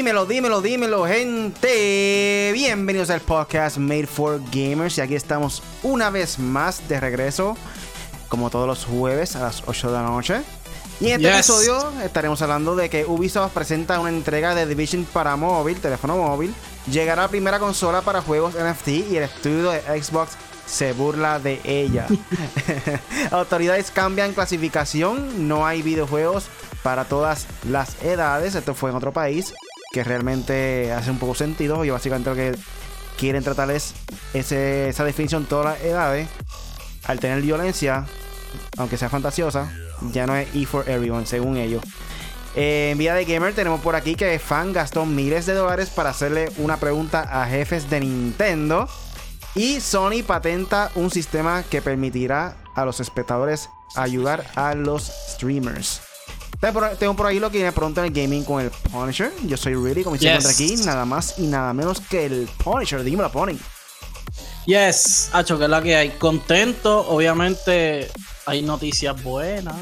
Dímelo, dímelo, dímelo, gente. Bienvenidos al podcast Made for Gamers. Y aquí estamos una vez más de regreso, como todos los jueves a las 8 de la noche. Y en este Yes. episodio estaremos hablando de que Ubisoft presenta una entrega de Division para móvil, teléfono móvil. Llegará la primera consola para juegos NFT y el estudio de Xbox se burla de ella. Autoridades cambian clasificación, no hay videojuegos para todas las edades. Esto fue en otro país que realmente hace un poco sentido. Y básicamente lo que quieren tratar es esa definición todas las edades. Al tener violencia, aunque sea fantasiosa, ya no es E for everyone, según ellos. En Vía de Gamer tenemos por aquí que fan gastó miles de dólares para hacerle una pregunta a jefes de Nintendo. Y Sony patenta un sistema que permitirá a los espectadores ayudar a los streamers. Tengo por, tengo por ahí lo que viene pronto en el gaming con el Punisher. Yo soy Really, como se Yes. encuentra aquí, nada más y nada menos que el Punisher. Dímelo, Pony. Yes, Hacho, que es la que hay. Contento, obviamente hay noticias buenas,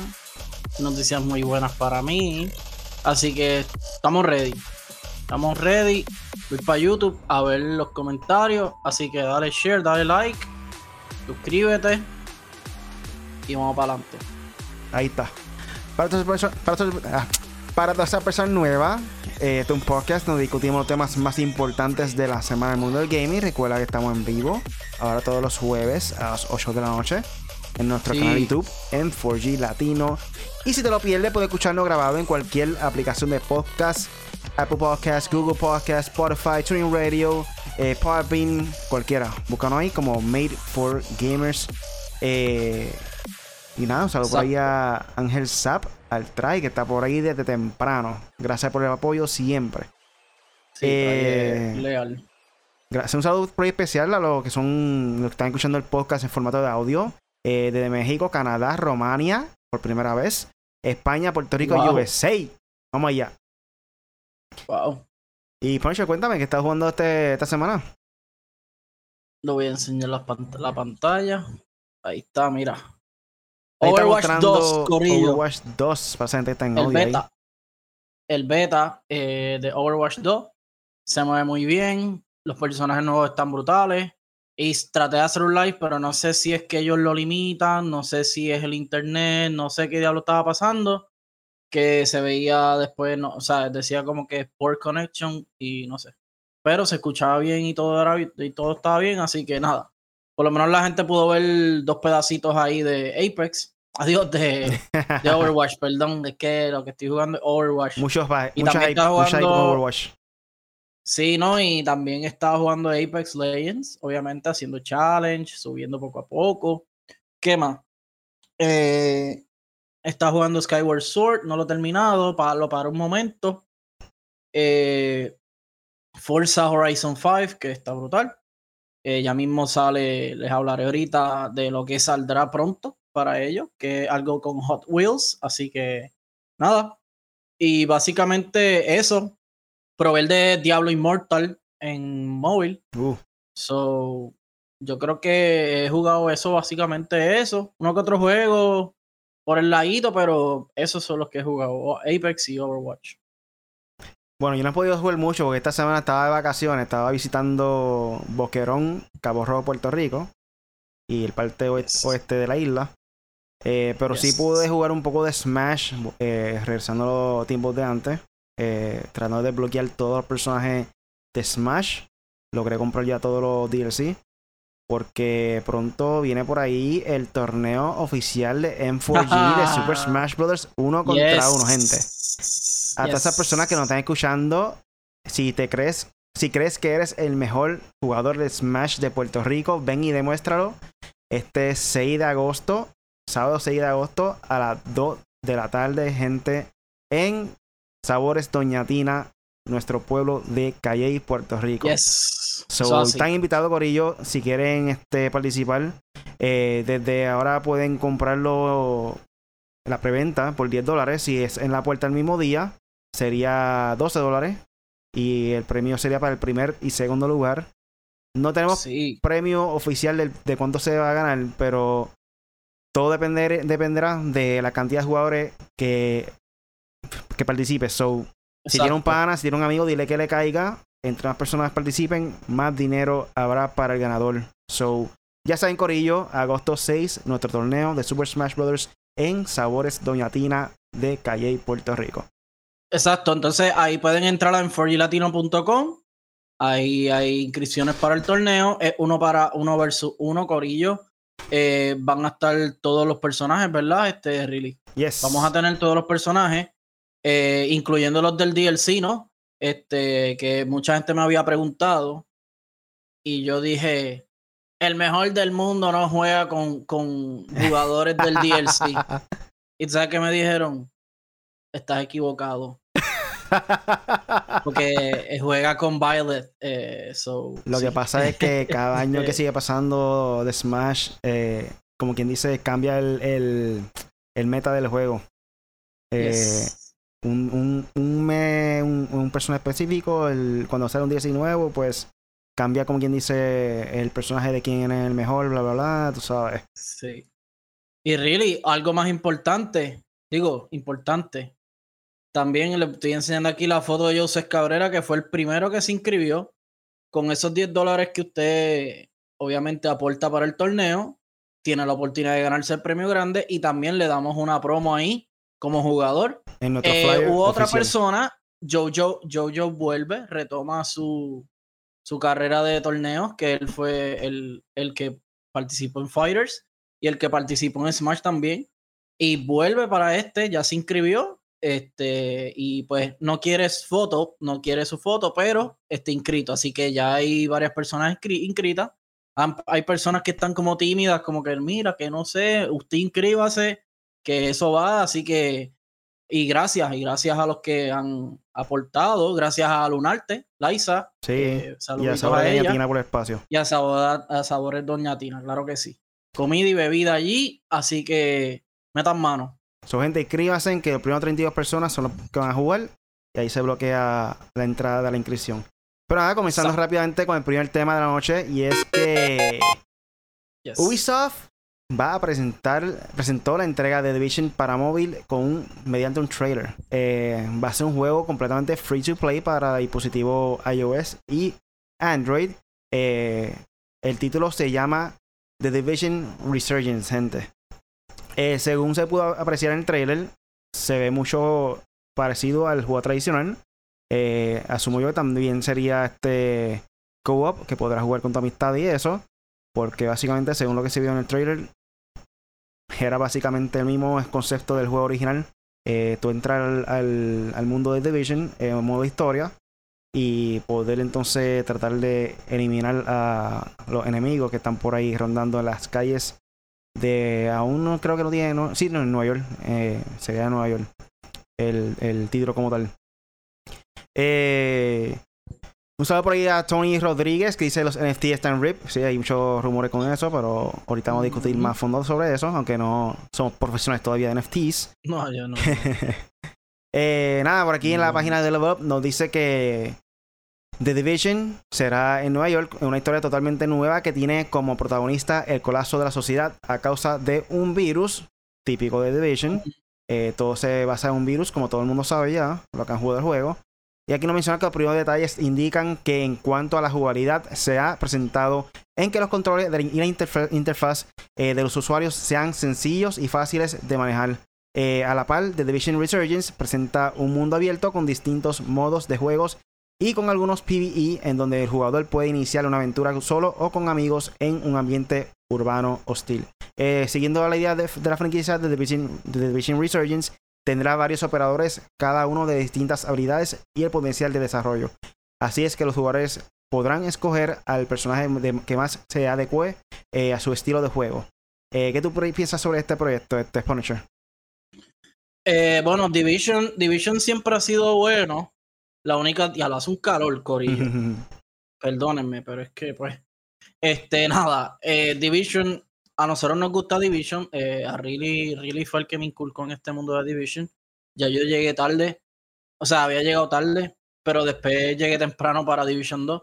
noticias muy buenas para mí. Así que estamos ready. Estamos ready. Voy para YouTube a ver los comentarios. Así que dale share, dale like, suscríbete y vamos para adelante. Ahí está. Para todas esas perso- para todas- ah, para todas esas personas nuevas, eh, este es un podcast donde discutimos los temas más importantes de la semana del mundo del gaming. Recuerda que estamos en vivo ahora todos los jueves a las 8 de la noche en nuestro Sí. canal de YouTube en 4G Latino. Y si te lo pierdes, puedes escucharlo grabado en cualquier aplicación de podcast. Apple Podcast, Google Podcast, Spotify, Tuning Radio, eh, Podbean, cualquiera. Búscanos ahí como Made for Gamers. Eh, y nada, un saludo por ahí a Ángel Zap, al Try, que está por ahí desde temprano. Gracias por el apoyo siempre. Sí, Eh, legal. Gracias, un saludo por ahí especial a los que son los que están escuchando el podcast en formato de audio. eh, desde México, Canadá, Romania, por primera vez. España, Puerto Rico y Wow. USA. Vamos allá. Wow. Y Poncho, cuéntame, ¿qué estás jugando este, esta semana? Lo voy a enseñar la, pant- la pantalla. Ahí está, mira. Overwatch mostrando 2, Corillo. Overwatch 2, para esa gente que está en el ahí. beta. El beta eh, de Overwatch 2 se mueve muy bien. Los personajes nuevos están brutales. Y traté de hacer un live, pero no sé si es que ellos lo limitan, no sé si es el internet, no sé qué diablo estaba pasando. Que se veía después, no, o sea, decía como que poor connection y no sé. Pero se escuchaba bien y todo, era, y todo estaba bien, así que nada. Por lo menos la gente pudo ver dos pedacitos ahí de Apex. Adiós, de, de Overwatch, perdón, es que lo que estoy jugando es Overwatch. Muchos, va- Y mucha también hype, está mucha hype con jugando- Overwatch. Sí, ¿no? Y también estaba jugando Apex Legends, obviamente haciendo challenge, subiendo poco a poco. ¿Qué más? Eh, está jugando Skyward Sword, no lo he terminado, pa- lo para un momento. Eh, Forza Horizon 5, que está brutal. Eh, ya mismo sale, les hablaré ahorita de lo que saldrá pronto para ellos, que es algo con Hot Wheels, así que nada. Y básicamente eso, proveer de Diablo Immortal en móvil. Uh, So, yo creo que he jugado eso, básicamente eso. Uno que otro juego por el ladito, pero esos son los que he jugado. Apex y Overwatch. Bueno, yo no he podido jugar mucho porque esta semana estaba de vacaciones, estaba visitando Boquerón, Cabo Rojo, Puerto Rico y el parte Yes. oeste de la isla. Eh, pero sí pude jugar un poco de Smash, eh, regresando a los tiempos de antes, eh, tratando de desbloquear todos los personajes de Smash. Logré comprar ya todos los DLC. Porque pronto viene por ahí el torneo oficial de M4G de Super Smash Bros. uno contra Yes. uno, gente. A todas esas personas que nos están escuchando, si te crees, si crees que eres el mejor jugador de Smash de Puerto Rico, ven y demuéstralo. Este 6 de agosto, sábado 6 de agosto, a las 2 de la tarde, gente, en Sabores Doña Tina, nuestro pueblo de Calley, Puerto Rico. Yes. So, están invitados, Corillo, si quieren este, participar. eh, desde ahora pueden comprarlo en la preventa por 10 dólares. Si es en la puerta el mismo día, sería 12 dólares. Y el premio sería para el primer y segundo lugar. No tenemos Sí. premio oficial de, cuánto se va a ganar, pero todo depender, dependerá de la cantidad de jugadores que, que participe. So, Si tiene un pana, si tiene un amigo, dile que le caiga. Entre más personas participen, más dinero habrá para el ganador. So, ya saben, Corillo, agosto 6, nuestro torneo de Super Smash Bros. en Sabores Doña Tina de Calle, Puerto Rico. Exacto, entonces ahí pueden entrar en 4 Ahí hay inscripciones para el torneo. Es uno para uno versus uno, Corillo. Eh, van a estar todos los personajes, ¿verdad? Este, really. Yes. Vamos a tener todos los personajes, eh, incluyendo los del DLC, ¿no? Este, que mucha gente me había preguntado. Y yo dije, el mejor del mundo no juega con, con jugadores del DLC. ¿Y sabes qué me dijeron? Estás equivocado. Porque juega con Violet. Eh, Lo que pasa es que cada año que sigue pasando de Smash, eh, como quien dice, cambia el, el, meta del juego. Eh, un, un, un, un, personaje específico, el, cuando sale un DLC nuevo, pues cambia como quien dice el personaje de quién es el mejor, bla, bla, bla, tú sabes. Sí. Y really, algo más importante, digo, importante, también le estoy enseñando aquí la foto de Joseph Cabrera, que fue el primero que se inscribió. Con esos 10 dólares que usted obviamente aporta para el torneo, tiene la oportunidad de ganarse el premio grande y también le damos una promo ahí como jugador. En eh, hubo otra persona, Jojo, Jojo vuelve, retoma su, su carrera de torneos, que él fue el, el que participó en Fighters y el que participó en Smash también. Y vuelve para este, ya se inscribió este, y pues no quieres foto, no quiere su foto, pero está inscrito. Así que ya hay varias personas inscritas. Hay personas que están como tímidas, como que mira, que no sé, usted inscríbase, que eso va. Así que, y gracias, y gracias a los que han aportado, gracias a Lunarte, Laisa. Sí, eh, y a Sabores Doña Tina por el espacio. Y a, a Sabores Doña Tina, claro que sí. Comida y bebida allí, así que metan mano. So, gente, inscríbanse que los primeros 32 personas son los que van a jugar. Y ahí se bloquea la entrada de la inscripción. Pero nada, comenzando rápidamente con el primer tema de la noche. Y es que Ubisoft va a presentar, presentó la entrega de Division para móvil con mediante un trailer. Eh, va a ser un juego completamente free to play para dispositivo iOS y Android. Eh, el título se llama The Division Resurgence, gente. Eh, según se pudo apreciar en el trailer, se ve mucho parecido al juego tradicional. Eh, asumo yo que también sería este co-op que podrás jugar con tu amistad y eso. Porque básicamente, según lo que se vio en el trailer, era básicamente el mismo concepto del juego original. Eh, tú entrar al, mundo de Division en modo historia y poder entonces tratar de eliminar a los enemigos que están por ahí rondando en las calles de aún no creo que lo tiene no, sí no en Nueva York eh, sería en Nueva York el, el título como tal. Eh, un saludo por ahí a Tony Rodríguez que dice los NFT están rip sí hay muchos rumores con eso pero ahorita vamos a discutir más fondo sobre eso aunque no somos profesionales todavía de NFTs no yo no. Eh, nada por aquí en la página de Level Up nos dice que The Division será en Nueva York, una historia totalmente nueva que tiene como protagonista el colapso de la sociedad a causa de un virus típico de Division. Eh, todo se basa en un virus, como todo el mundo sabe ya, lo que han jugado el juego. Y aquí nos menciona que los primeros detalles indican que en cuanto a la jugabilidad se ha presentado en que los controles y la interfaz eh, de los usuarios sean sencillos y fáciles de manejar. Eh, a la par, The Division Resurgence presenta un mundo abierto con distintos modos de juegos y con algunos PvE en donde el jugador puede iniciar una aventura solo o con amigos en un ambiente urbano hostil. Eh, siguiendo la idea de, la franquicia de Division, Division Resurgence, tendrá varios operadores, cada uno de distintas habilidades y el potencial de desarrollo. Así es que los jugadores podrán escoger al personaje que más se adecue eh, a su estilo de juego. Eh, ¿Qué tú piensas sobre este proyecto, este Punisher? bueno, Division, Division siempre ha sido bueno. La única, ya lo hace un calor, Corillo. Perdónenme, pero es que, pues. Este, nada. Eh, Division, a nosotros nos gusta Division. Eh, a Really, Really fue el que me inculcó en este mundo de Division. Ya yo llegué tarde. O sea, había llegado tarde, pero después llegué temprano para Division 2.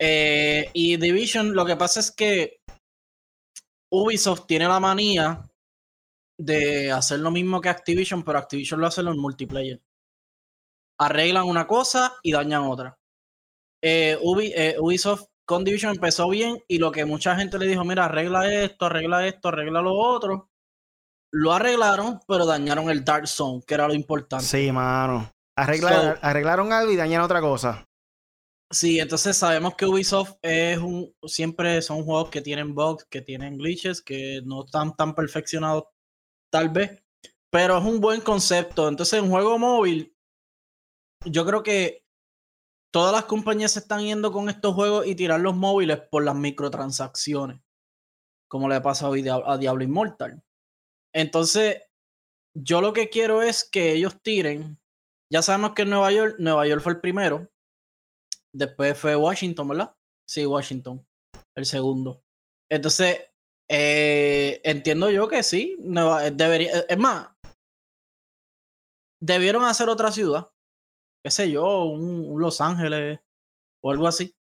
Eh, y Division, lo que pasa es que Ubisoft tiene la manía de hacer lo mismo que Activision, pero Activision lo hace en multiplayer. Arreglan una cosa y dañan otra. Eh, eh, Ubisoft con Division empezó bien y lo que mucha gente le dijo, mira, arregla esto, arregla esto, arregla lo otro. Lo arreglaron, pero dañaron el Dark Zone, que era lo importante. Sí, mano. arreglaron algo y dañaron otra cosa. Sí, entonces sabemos que Ubisoft es un, siempre son juegos que tienen bugs, que tienen glitches, que no están tan perfeccionados tal vez, pero es un buen concepto. Entonces en juego móvil, yo creo que todas las compañías se están yendo con estos juegos y tirar los móviles por las microtransacciones, como le ha pasado hoy a Diablo Immortal. Entonces, yo lo que quiero es que ellos tiren. Ya sabemos que en Nueva York, Nueva York fue el primero Después fue Washington, ¿verdad? Sí, Washington. El segundo. Entonces, eh, entiendo yo que sí. debería, es más, debieron hacer otra ciudad. Qué sé yo, un, Los Ángeles o algo así.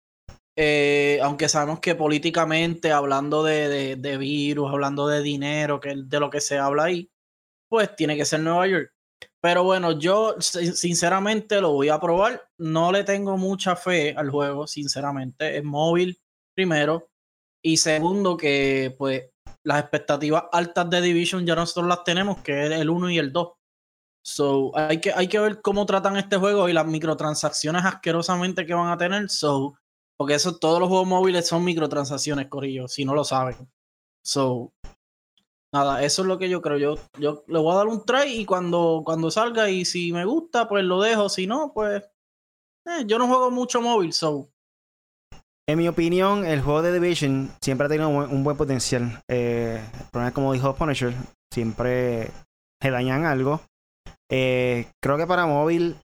Eh, aunque sabemos que políticamente, hablando de, de, virus, hablando de dinero, que de lo que se habla ahí, pues tiene que ser Nueva York. Pero bueno, yo sinceramente lo voy a probar. No le tengo mucha fe al juego, sinceramente. Es móvil, primero. Y segundo, que pues las expectativas altas de Division ya nosotros las tenemos, que es el 1 y el 2. So, hay que, hay que ver cómo tratan este juego y las microtransacciones asquerosamente que van a tener. So, porque eso, todos los juegos móviles son microtransacciones, Corillo, si no lo saben. So, nada, eso es lo que yo creo. Yo, yo le voy a dar un try y cuando, cuando salga y si me gusta, pues lo dejo. Si no, pues eh, yo no juego mucho móvil, so. En mi opinión, el juego de Division siempre ha tenido un buen, potencial. Eh, el problema es como dijo Punisher, siempre se dañan algo. Eh, creo que para móvil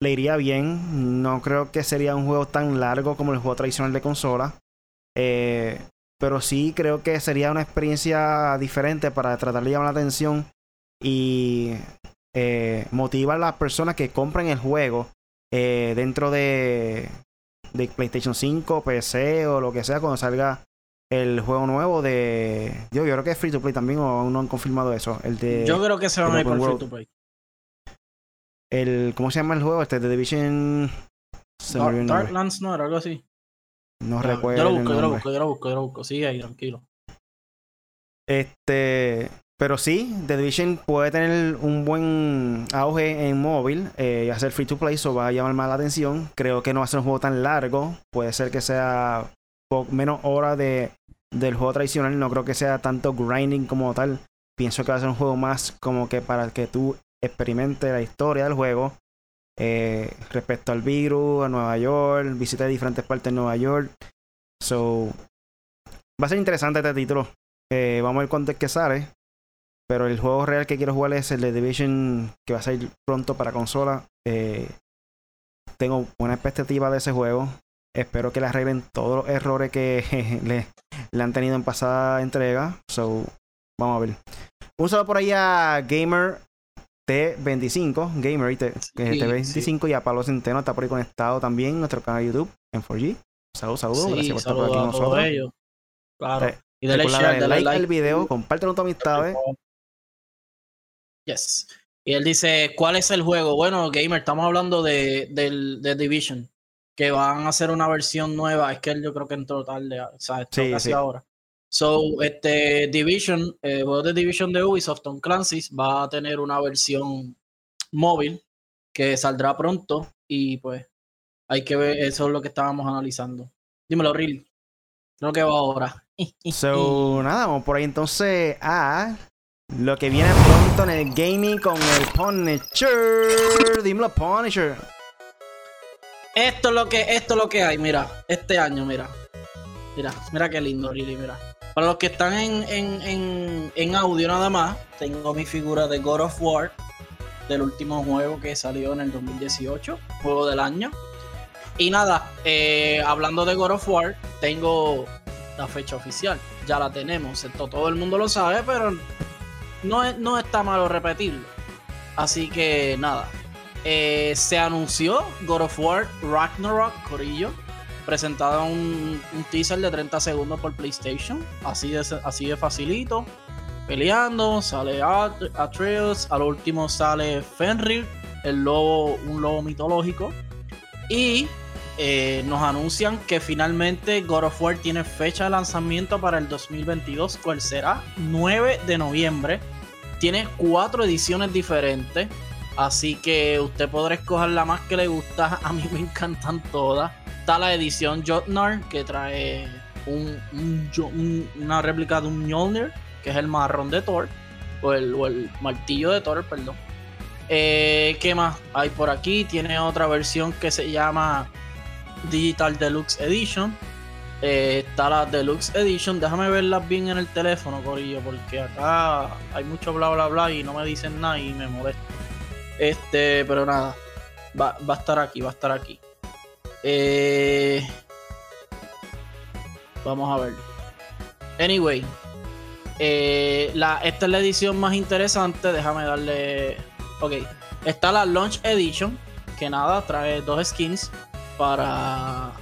le iría bien. No creo que sería un juego tan largo como el juego tradicional de consola. Eh, pero sí creo que sería una experiencia diferente para tratar de llamar la atención y eh, motivar a las personas que compren el juego eh, dentro de, de PlayStation 5, PC o lo que sea cuando salga el juego nuevo de. Yo, yo creo que es free to play también, o aún no han confirmado eso. El de. Yo creo que se va a ir por free to play. El, ¿Cómo se llama el juego? Este, de Division. Darklands no era algo así. No recuerdo. Yo lo busco, yo lo busco, yo lo busco, yo lo busco. Sigue ahí, tranquilo. Este. Pero sí, The Division puede tener un buen auge en móvil eh, y hacer free to play, eso va a llamar más la atención. Creo que no va a ser un juego tan largo, puede ser que sea menos hora de, del juego tradicional, no creo que sea tanto grinding como tal. Pienso que va a ser un juego más como que para que tú experimentes la historia del juego eh, respecto al virus, a Nueva York, visita de diferentes partes de Nueva York. So, va a ser interesante este título. Eh, vamos a ver cuándo es que sale. Pero el juego real que quiero jugar es el de Division, que va a salir pronto para consola. Eh, tengo buena expectativa de ese juego. Espero que le arreglen todos los errores que le, le han tenido en pasada entrega. So, vamos a ver. Un saludo por ahí a Gamer T25, Gamer T25 y a Pablo Centeno está por ahí conectado también en nuestro canal de YouTube en 4G. Saludos, saludos. gracias por estar por aquí con nosotros. Claro. y dale share, dale like, al video, compártelo con tus amistades. Yes. Y él dice, ¿cuál es el juego? Bueno, Gamer, estamos hablando de, del, de Division, que van a hacer una versión nueva. Es que él yo creo que entró tarde, o sea, sí, casi ahora. So, este Division, el eh, juego de Division de Ubisoft, Tom Clancy's, va a tener una versión móvil que saldrá pronto y pues hay que ver, eso es lo que estábamos analizando. Dímelo, Real. Lo que va ahora. so, nada, vamos por ahí entonces a lo que viene pronto en el gaming con el Punisher. Dímelo, Punisher. Esto es lo que, esto es lo que hay, mira, este año, mira. Mira, mira qué lindo, Really, mira. Para los que están en, audio nada más, tengo mi figura de God of War, del último juego que salió en el 2018, juego del año. Y nada, eh, hablando de God of War, tengo la fecha oficial, ya la tenemos, esto todo el mundo lo sabe, pero no, no está malo repetirlo. Así que nada, eh, se anunció God of War Ragnarok Corillo presentado un, teaser de 30 segundos por PlayStation. Así de, así de facilito. Peleando, sale Atreus, al último sale Fenrir, el lobo, un lobo mitológico. Y eh, nos anuncian que finalmente God of War tiene fecha de lanzamiento para el 2022, cual será 9 de noviembre. Tiene cuatro ediciones diferentes, así que usted podrá escoger la más que le gusta. A mí me encantan todas. Está la edición Jotnar, que trae una réplica de un Mjolnir, que es el marrón de Thor, o el, martillo de Thor, perdón. Eh, ¿Qué más hay por aquí? Tiene otra versión que se llama Digital Deluxe Edition. Eh, está la Deluxe Edition. Déjame verlas bien en el teléfono, Corillo, porque acá hay mucho bla bla bla y no me dicen nada y me molesta. Este, pero nada. Va, a estar aquí, va a estar aquí. Eh, vamos a ver. Anyway. Eh, la, esta es la edición más interesante. Déjame darle. Ok. Está la Launch Edition. Que nada, trae dos skins para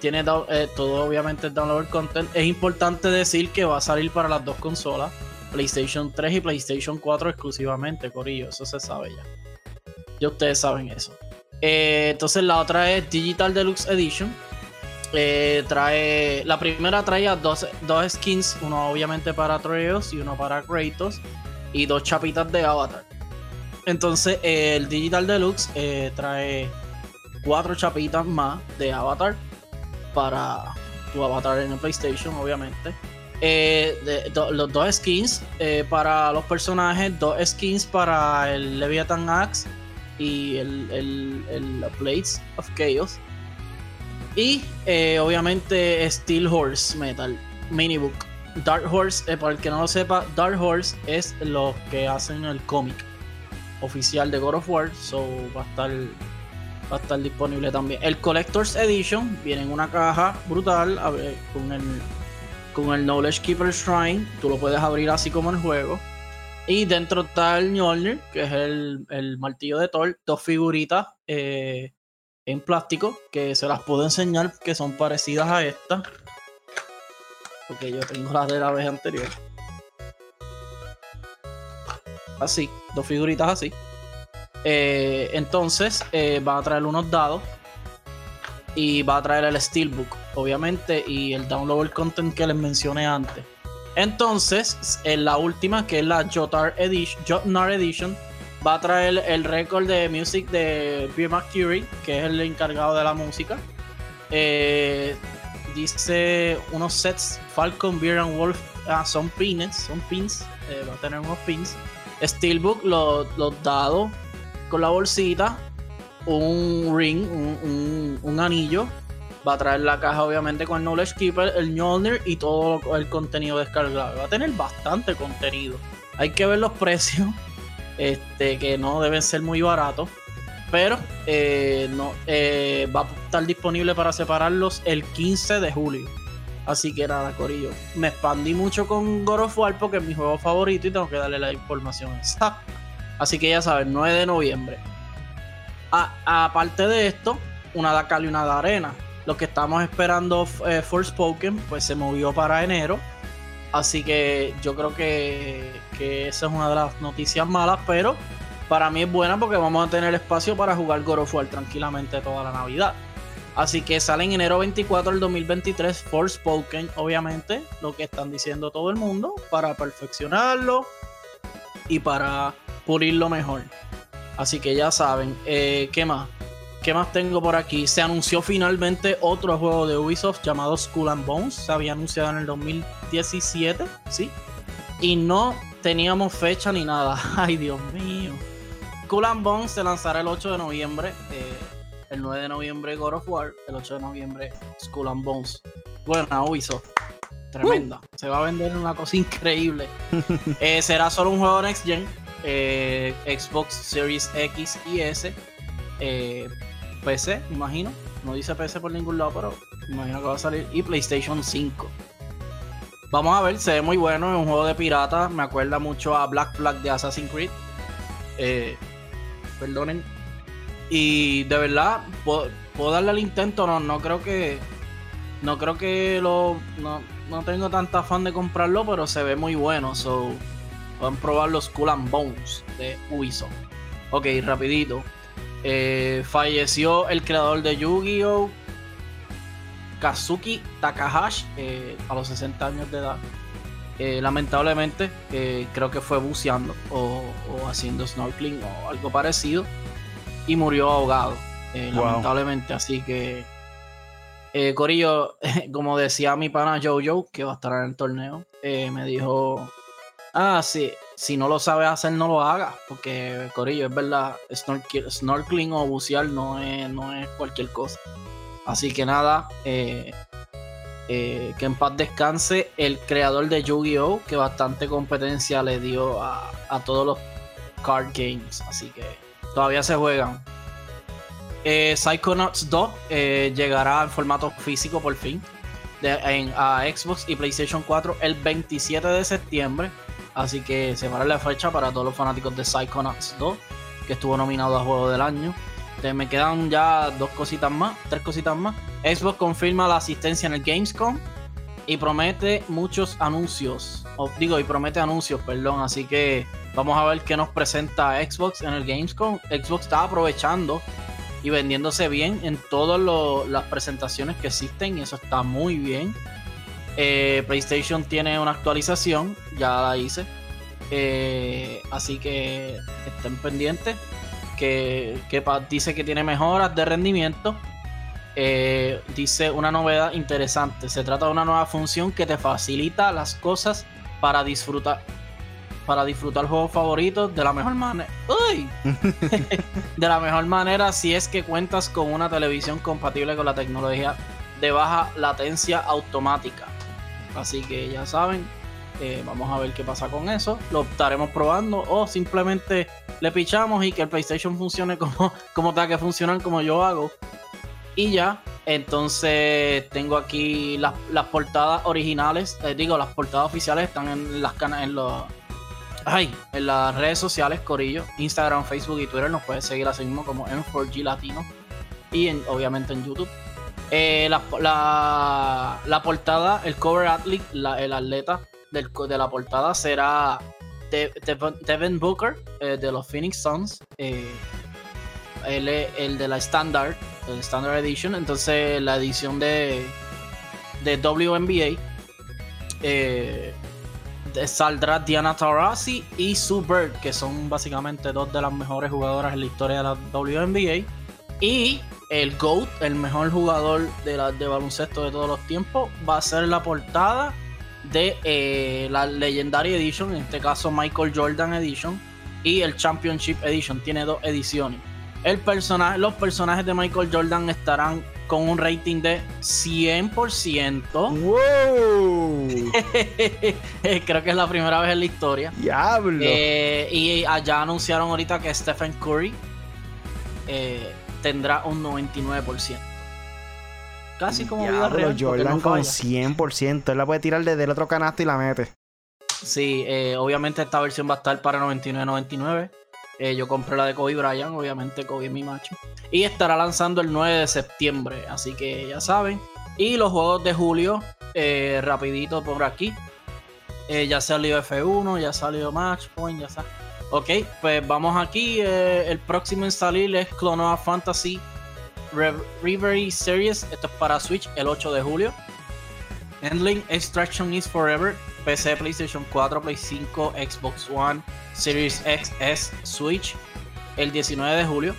tiene eh, todo obviamente el download content. Es importante decir que va a salir para las dos consolas, PlayStation 3 y PlayStation 4 exclusivamente, Corillo, eso se sabe ya. Ya ustedes saben eso. Eh, entonces la otra es Digital Deluxe Edition. Eh, trae la primera traía dos, dos skins, uno obviamente para Atreus y uno para Kratos y dos chapitas de Avatar. Entonces el Digital Deluxe trae cuatro chapitas más de Avatar para tu avatar en el PlayStation, obviamente. Eh, los dos skins eh, para los personajes, dos skins para el Leviathan Axe y el, el, Blades of Chaos. Y eh, obviamente Steel Horse Metal Minibook. Dark Horse, para el que no lo sepa, Dark Horse es lo que hacen el cómic oficial de God of War. So va a estar va a estar disponible también. El Collector's Edition viene en una caja brutal con, el, con el Knowledge Keeper Shrine. Tú lo puedes abrir así como el juego. Y dentro está el Mjolnir, que es el, martillo de Thor. Dos figuritas eh, en plástico que se las puedo enseñar que son parecidas a esta. Porque yo tengo las de la vez anterior. Así, dos figuritas así. Eh, entonces eh, va a traer unos dados y va a traer el Steelbook, obviamente, y el download content que les mencioné antes. Entonces, en la última, que es la Jotar Edition, Jotnar Edition, va a traer el récord de music de Beer McCurry, que es el encargado de la música. Eh, dice unos sets Falcon, Beer and Wolf. Ah, son pins, son pins. va a tener unos pins. Steelbook, los dados con la bolsita, un ring, un, anillo. Va a traer la caja, obviamente, con el Knowledge Keeper, el Mjolnir y todo el contenido descargado. Va a tener bastante contenido. Hay que ver los precios, este, que no deben ser muy baratos. Pero eh, no, eh, va a estar disponible para separarlos el 15 de julio. Así que nada, Corillo. Me expandí mucho con God of War porque es mi juego favorito y tengo que darle la información exacta. Así que ya saben, 9 de noviembre. aparte de esto, una cal y una de arena. Lo que estamos esperando eh, Forspoken, pues se movió para enero. Así que yo creo que, esa es una de las noticias malas, pero para mí es buena porque vamos a tener espacio para jugar God of War tranquilamente toda la Navidad. Así que sale en enero 24 del 2023 Forspoken, obviamente, lo que están diciendo todo el mundo, para perfeccionarlo y para pulirlo mejor. Así que ya saben, eh, ¿qué más? ¿Qué más tengo por aquí? Se anunció finalmente otro juego de Ubisoft llamado Skull and Bones. Se había anunciado en el 2017, ¿sí? Y no teníamos fecha ni nada. Ay, Dios mío. Skull and Bones se lanzará el 8 de noviembre. Eh, el 9 de noviembre God of War. El 8 de noviembre Skull and Bones. Bueno, Ubisoft. Tremenda. Se va a vender una cosa increíble. Eh, será solo un juego Next Gen eh, Xbox Series X y S, eh, PC, imagino. No dice PC por ningún lado, pero imagino que va a salir. Y PlayStation 5. Vamos a ver, se ve muy bueno. Es un juego de piratas. Me acuerda mucho a Black Flag de Assassin's Creed. Eh, perdonen. Y de verdad, ¿puedo, darle al intento. No, no creo que. No creo que lo. No, no tengo tanta afán de comprarlo, pero se ve muy bueno. So, Van a probar los Cool and Bones de Ubisoft. Ok, rapidito. Eh, falleció el creador de Yu-Gi-Oh! Kazuki Takahashi eh, a los 60 años de edad. Eh, lamentablemente, creo que fue buceando o, haciendo snorkeling o algo parecido y murió ahogado, lamentablemente. Así que, Corillo, como decía mi pana Jojo, que va a estar en el torneo, me dijo: Ah, sí, si no lo sabes hacer, no lo hagas. Porque, Corillo, es verdad, snorkeling o bucear no es, no es cualquier cosa. Así que nada, eh, eh, que en paz descanse el creador de Yu-Gi-Oh! que bastante competencia le dio a, todos los card games. Así que todavía se juegan. Eh, Psychonauts 2 eh, llegará en formato físico por fin a Xbox y PlayStation 4 el 27 de septiembre. Así que se para la fecha para todos los fanáticos de Psychonauts 2, que estuvo nominado a Juego del Año. me quedan ya dos cositas más, tres cositas más. Xbox confirma la asistencia en el Gamescom y promete muchos anuncios. digo, y promete anuncios, perdón. Así que vamos a ver qué nos presenta Xbox en el Gamescom. Xbox está aprovechando y vendiéndose bien en todas las presentaciones que existen y eso está muy bien. Eh, PlayStation tiene una actualización, ya la hice. Eh, así que estén pendientes. Que, dice que tiene mejoras de rendimiento. Eh, dice una novedad interesante. Se trata de una nueva función que te facilita las cosas para disfrutar. Para disfrutar juegos favoritos de la mejor manera. De la mejor manera si es que cuentas con una televisión compatible con la tecnología de baja latencia automática. Así que ya saben, eh, vamos a ver qué pasa con eso. Lo estaremos probando o simplemente le pichamos y que el PlayStation funcione como, como tenga que funcionar como yo hago. Y ya, entonces tengo aquí las, portadas originales, eh, digo, las portadas oficiales están en las en los ay, en las redes sociales, Corillo, Instagram, Facebook y Twitter. Nos puedes seguir así mismo como en 4G Latino. Y obviamente en YouTube. Eh, la, la, portada, el cover athlete, el atleta del, de la portada será Devin Booker eh, de los Phoenix Suns. Eh, es el de la Standard, el Standard Edition. Entonces, la edición de, de WNBA saldrá Diana Taurasi y Sue Bird, que son básicamente dos de las mejores jugadoras en la historia de la WNBA. Y el GOAT, el mejor jugador de, la, de baloncesto de todos los tiempos, va a ser la portada de eh, la Legendary Edition, en este caso Michael Jordan Edition, y el Championship Edition. Tiene dos ediciones. El personaje, los personajes de Michael Jordan estarán con un rating de 100%. ¡Wow! Creo que es la primera vez en la historia. ¡Diablo! Eh, y allá anunciaron ahorita que Stephen Curry eh, tendrá un 99%. Casi como vida real. Jordan con 100%. Él la puede tirar desde el otro canasto y la mete. Sí, eh, obviamente esta versión va a estar para 99.99. Eh, yo compré la de Kobe Bryant, obviamente Kobe es mi macho. Y estará lanzando el 9 de septiembre, así que ya saben. Y los juegos de julio, eh, rapidito por aquí. ya salió F1, ya salió Matchpoint, ya saben Ok, pues vamos aquí. Eh, el próximo en salir es Clonoa Fantasy Reverie Series. Esto es para Switch el 8 de julio. Endling Extraction is Forever. PC, PlayStation 4, Play 5, Xbox One, Series XS, Switch. El 19 de julio.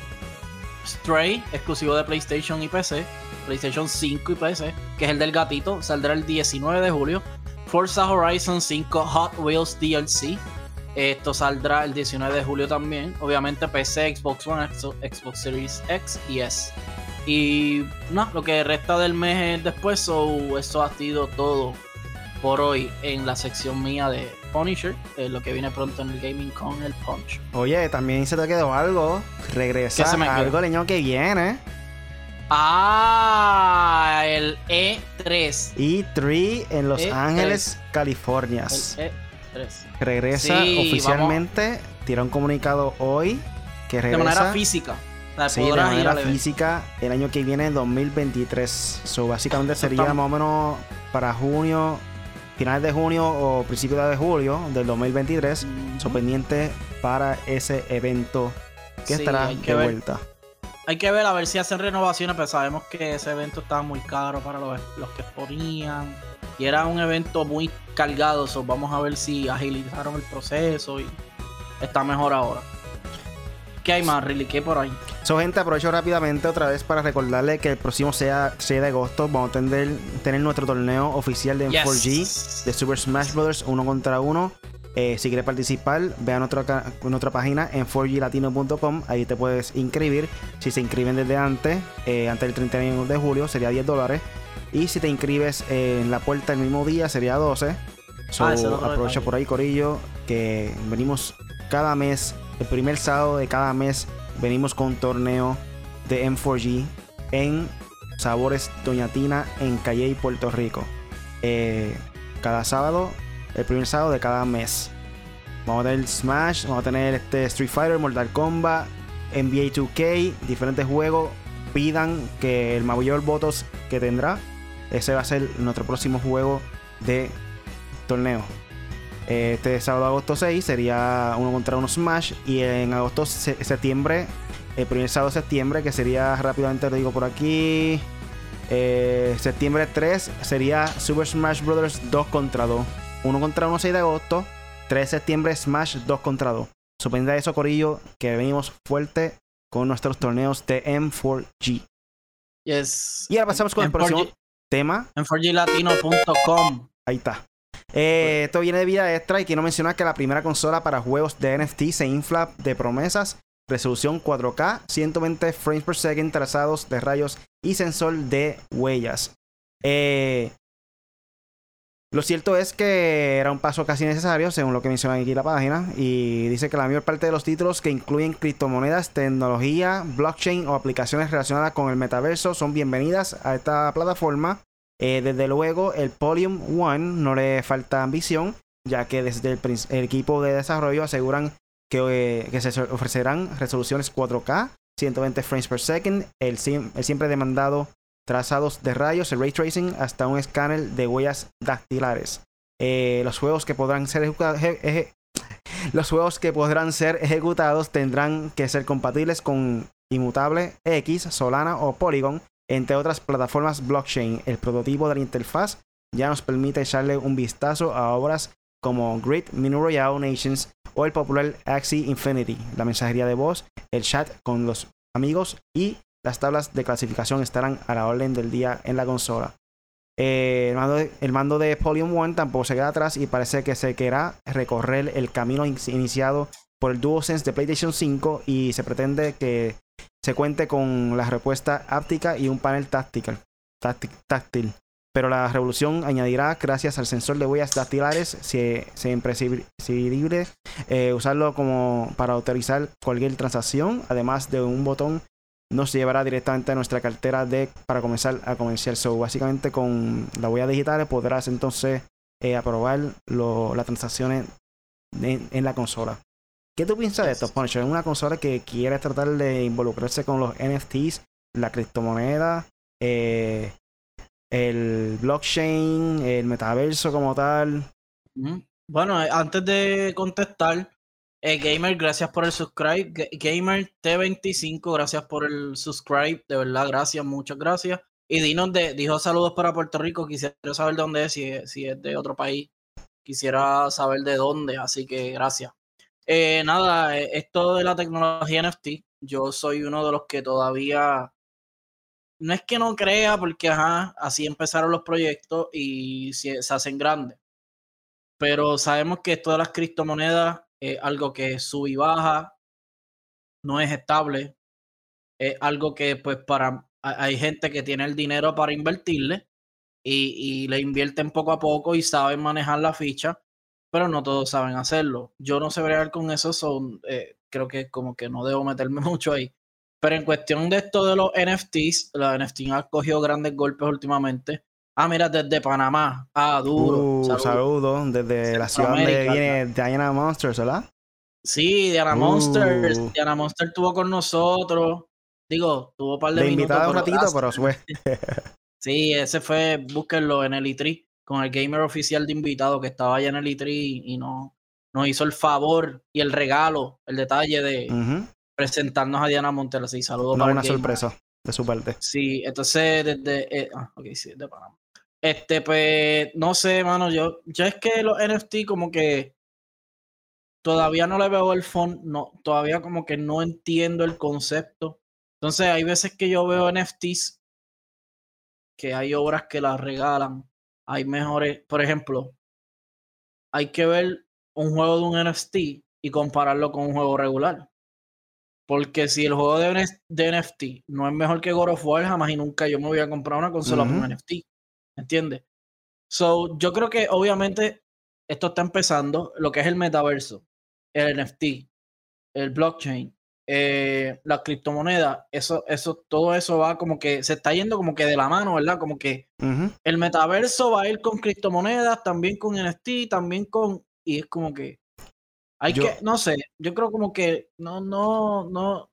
Stray, exclusivo de PlayStation y PC. PlayStation 5 y PC, que es el del gatito, saldrá el 19 de julio. Forza Horizon 5 Hot Wheels DLC esto saldrá el 19 de julio también. Obviamente PC, Xbox One, Xbox Series X y S. Y no, lo que resta del mes después, so, eso ha sido todo por hoy en la sección mía de Punisher, eh, lo que viene pronto en el gaming con el Punch. Oye, también se te quedó algo. Regresa algo el año que viene. Ah, el E3. E3 en Los e Ángeles, California. Regresa oficialmente. Tira un comunicado hoy que regresa. De manera física. sí, de manera física el año que viene, 2023. So, básicamente sería más o menos para junio, finales de junio o principios de julio del 2023. Son pendientes para ese evento que estará de vuelta. Hay que ver a ver si hacen renovaciones, pero sabemos que ese evento estaba muy caro para los, los que ponían. Y era un evento muy cargado, so vamos a ver si agilizaron el proceso y está mejor ahora. ¿Qué hay más, Riley? ¿Qué por ahí? So, gente, aprovecho rápidamente otra vez para recordarle que el próximo sea 6 de agosto vamos a tener, tener nuestro torneo oficial de 4G de Super Smash Bros. uno contra uno. Eh, si quieres participar, ve a nuestra, nuestra página en 4glatino.com. Ahí te puedes inscribir. Si se inscriben desde antes, eh, antes del 31 de julio, sería 10 dólares. Y si te inscribes en la puerta el mismo día, sería 12. So, ah, aprovecho por ahí, Corillo, que venimos cada mes el primer sábado de cada mes venimos con un torneo de M4G en Sabores Doña Tina en Calle, Puerto Rico. Eh, cada sábado, el primer sábado de cada mes. Vamos a tener Smash, vamos a tener este Street Fighter, Mortal Kombat, NBA 2K, diferentes juegos. Pidan que el mayor votos que tendrá, ese va a ser nuestro próximo juego de torneo. Este sábado, agosto 6, sería uno contra uno Smash. Y en agosto, septiembre, el primer sábado de septiembre, que sería rápidamente, lo digo por aquí. Eh, septiembre 3 sería Super Smash Bros. 2 contra 2. 1 contra 1, 6 de agosto. 3 de septiembre, Smash 2 contra 2. Suspende eso, Corillo, que venimos fuerte con nuestros torneos de M4G. Yes. Y ahora pasamos con el próximo tema. M4Glatino.com. Ahí está. Eh, esto viene de vida extra y quiero mencionar que la primera consola para juegos de NFT se infla de promesas, resolución 4K, 120 frames per second, trazados de rayos y sensor de huellas. Eh, lo cierto es que era un paso casi necesario, según lo que menciona aquí la página, y dice que la mayor parte de los títulos que incluyen criptomonedas, tecnología, blockchain o aplicaciones relacionadas con el metaverso son bienvenidas a esta plataforma. Eh, desde luego, el Polium One no le falta ambición, ya que desde el, equipo de desarrollo aseguran que, eh, se ofrecerán resoluciones 4K, 120 frames per second, el, siempre demandado trazados de rayos, el ray tracing, hasta un escáner de huellas dactilares. Eh, los juegos que podrán ser ejecutados tendrán que ser compatibles con Immutable X, Solana o Polygon entre otras plataformas blockchain. El prototipo de la interfaz ya nos permite echarle un vistazo a obras como Grid, Minu Royale Nations o el popular Axie Infinity, la mensajería de voz, el chat con los amigos y las tablas de clasificación estarán a la orden del día en la consola. Eh, el, mando de, el One tampoco se queda atrás y parece que se querrá recorrer el camino iniciado por el DualSense de PlayStation 5 y se pretende que se cuente con la respuesta áptica y un panel táctil, táctil. Pero la revolución añadirá, gracias al sensor de huellas dactilares, si, es imprescindible eh, usarlo como para autorizar cualquier transacción, además de un botón nos llevará directamente a nuestra cartera de para comenzar a comerciar. So, básicamente con la huella digital podrás entonces eh, aprobar las transacciones en, la consola. ¿Qué tú piensas de esto, Punisher? Es una consola que quiere tratar de involucrarse con los NFTs, la criptomoneda, eh, el blockchain, el metaverso como tal. Bueno, eh, antes de contestar, eh, Gamer, gracias por el subscribe. Gamer T25, gracias por el subscribe. De verdad, gracias, muchas gracias. Y Dinos de, dijo saludos para Puerto Rico. Quisiera saber de dónde es, si, si es de otro país. Quisiera saber de dónde, así que gracias. Eh, nada, eh, esto de la tecnología NFT, yo soy uno de los que todavía no es que no crea, porque ajá, así empezaron los proyectos y se, hacen grandes. Pero sabemos que esto de las criptomonedas es algo que sube y baja, no es estable, es algo que pues para hay gente que tiene el dinero para invertirle y, y le invierten poco a poco y saben manejar la ficha pero no todos saben hacerlo. Yo no sé bregar con eso, son, eh, creo que como que no debo meterme mucho ahí. Pero en cuestión de esto de los NFTs, los NFTs han cogido grandes golpes últimamente. Ah, mira, desde Panamá. Ah, duro. Uh, saludos. Desde la ciudad donde viene Diana Monsters, ¿verdad? Sí, Diana Monsters. Uh. Diana Monsters estuvo con nosotros. Digo, tuvo un par de, de invitado un ratito, pero fue. sí, ese fue, búsquenlo en el E3 con el gamer oficial de invitado que estaba allá en el E3 y no nos hizo el favor y el regalo, el detalle de, presentarnos a Diana Montero. Sí, saludos No, para una sorpresa de su parte. Sí, entonces desde. eh, ah, ok, sí, de Panamá. Este, pues, no sé, mano. Yo, yo es que los NFT, como que todavía no le veo el fondo, no, todavía como que no entiendo el concepto. Entonces, hay veces que yo veo NFTs que hay obras que las regalan. Hay mejores, por ejemplo, hay que ver un juego de un NFT y compararlo con un juego regular. Porque si el juego de, NF de NFT no es mejor que God of War, jamás y nunca yo me voy a comprar una consola por un Ujú. NFT. ¿Entiendes? So, yo creo que obviamente esto está empezando, lo que es el metaverso, el NFT, el blockchain, eh, las criptomonedas, eso, eso, todo eso va como que se está yendo como que de la mano, ¿verdad? Como que el metaverso va a ir con criptomonedas, también con NFT, también con. Y es como que. Hay Yo- que, no sé, yo creo como que no, no, no.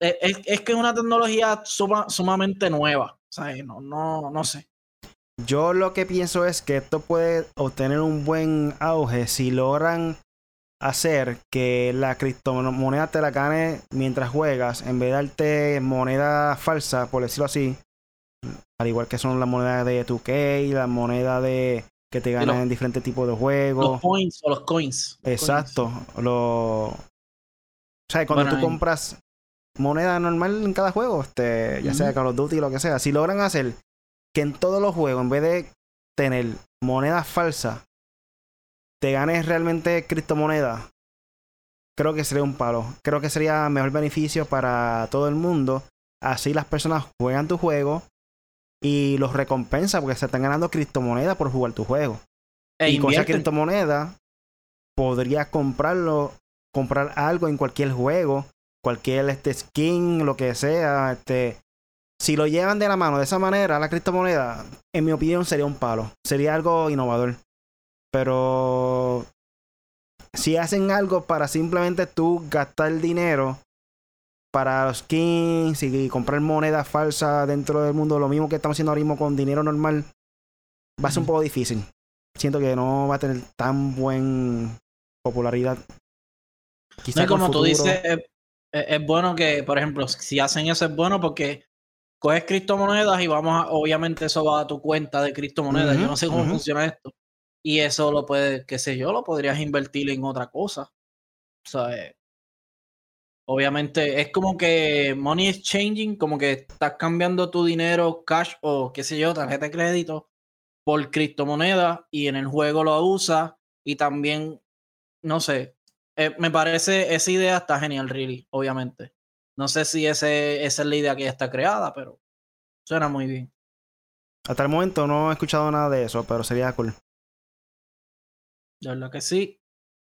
Es, es- es que es una tecnología suma- sumamente nueva. O sea, no, no, no sé. Yo lo que pienso es que esto puede obtener un buen auge si logran hacer que la criptomoneda te la gane mientras juegas, en vez de darte moneda falsa, por decirlo así, al igual que son las monedas de 2K, las monedas de que te ganan en diferentes tipos de juegos. Los points o los coins. los Exacto. Lo... O sea, cuando Bueno, tú compras moneda normal en cada juego, este, ya sea. Call of Duty o lo que sea, si logran hacer que en todos los juegos, en vez de tener moneda falsa, te ganes realmente criptomoneda, creo que sería un palo. Creo que sería mejor beneficio para todo el mundo. Así las personas juegan tu juego y los recompensa porque se están ganando criptomoneda por jugar tu juego E y con esa criptomoneda podrías comprarlo, comprar algo en cualquier juego, cualquier este skin, lo que sea, este si lo llevan de la mano de esa manera, la criptomoneda, en mi opinión sería un palo, sería algo innovador. Pero si hacen algo para simplemente tú gastar dinero para los skins y comprar monedas falsas dentro del mundo, lo mismo que estamos haciendo ahora mismo con dinero normal, va a ser un poco difícil. Siento que no va a tener tan buen popularidad. No, Quizá y con como tú dices, es, es- es bueno que, por ejemplo, si hacen eso es bueno porque coges criptomonedas y vamos a, obviamente eso va a tu cuenta de criptomonedas. Yo Ujú, no sé cómo funciona esto. Y eso lo puedes, qué sé yo, lo podrías invertir en otra cosa. O sea, eh, obviamente es como que money is changing, como que estás cambiando tu dinero cash o qué sé yo, tarjeta de crédito por criptomonedas y en el juego lo usas y también, no sé, eh, me parece, esa idea está genial, really, obviamente. No sé si ese, esa es la idea que ya está creada, pero suena muy bien. Hasta el momento no he escuchado nada de eso, pero sería cool. De verdad que sí.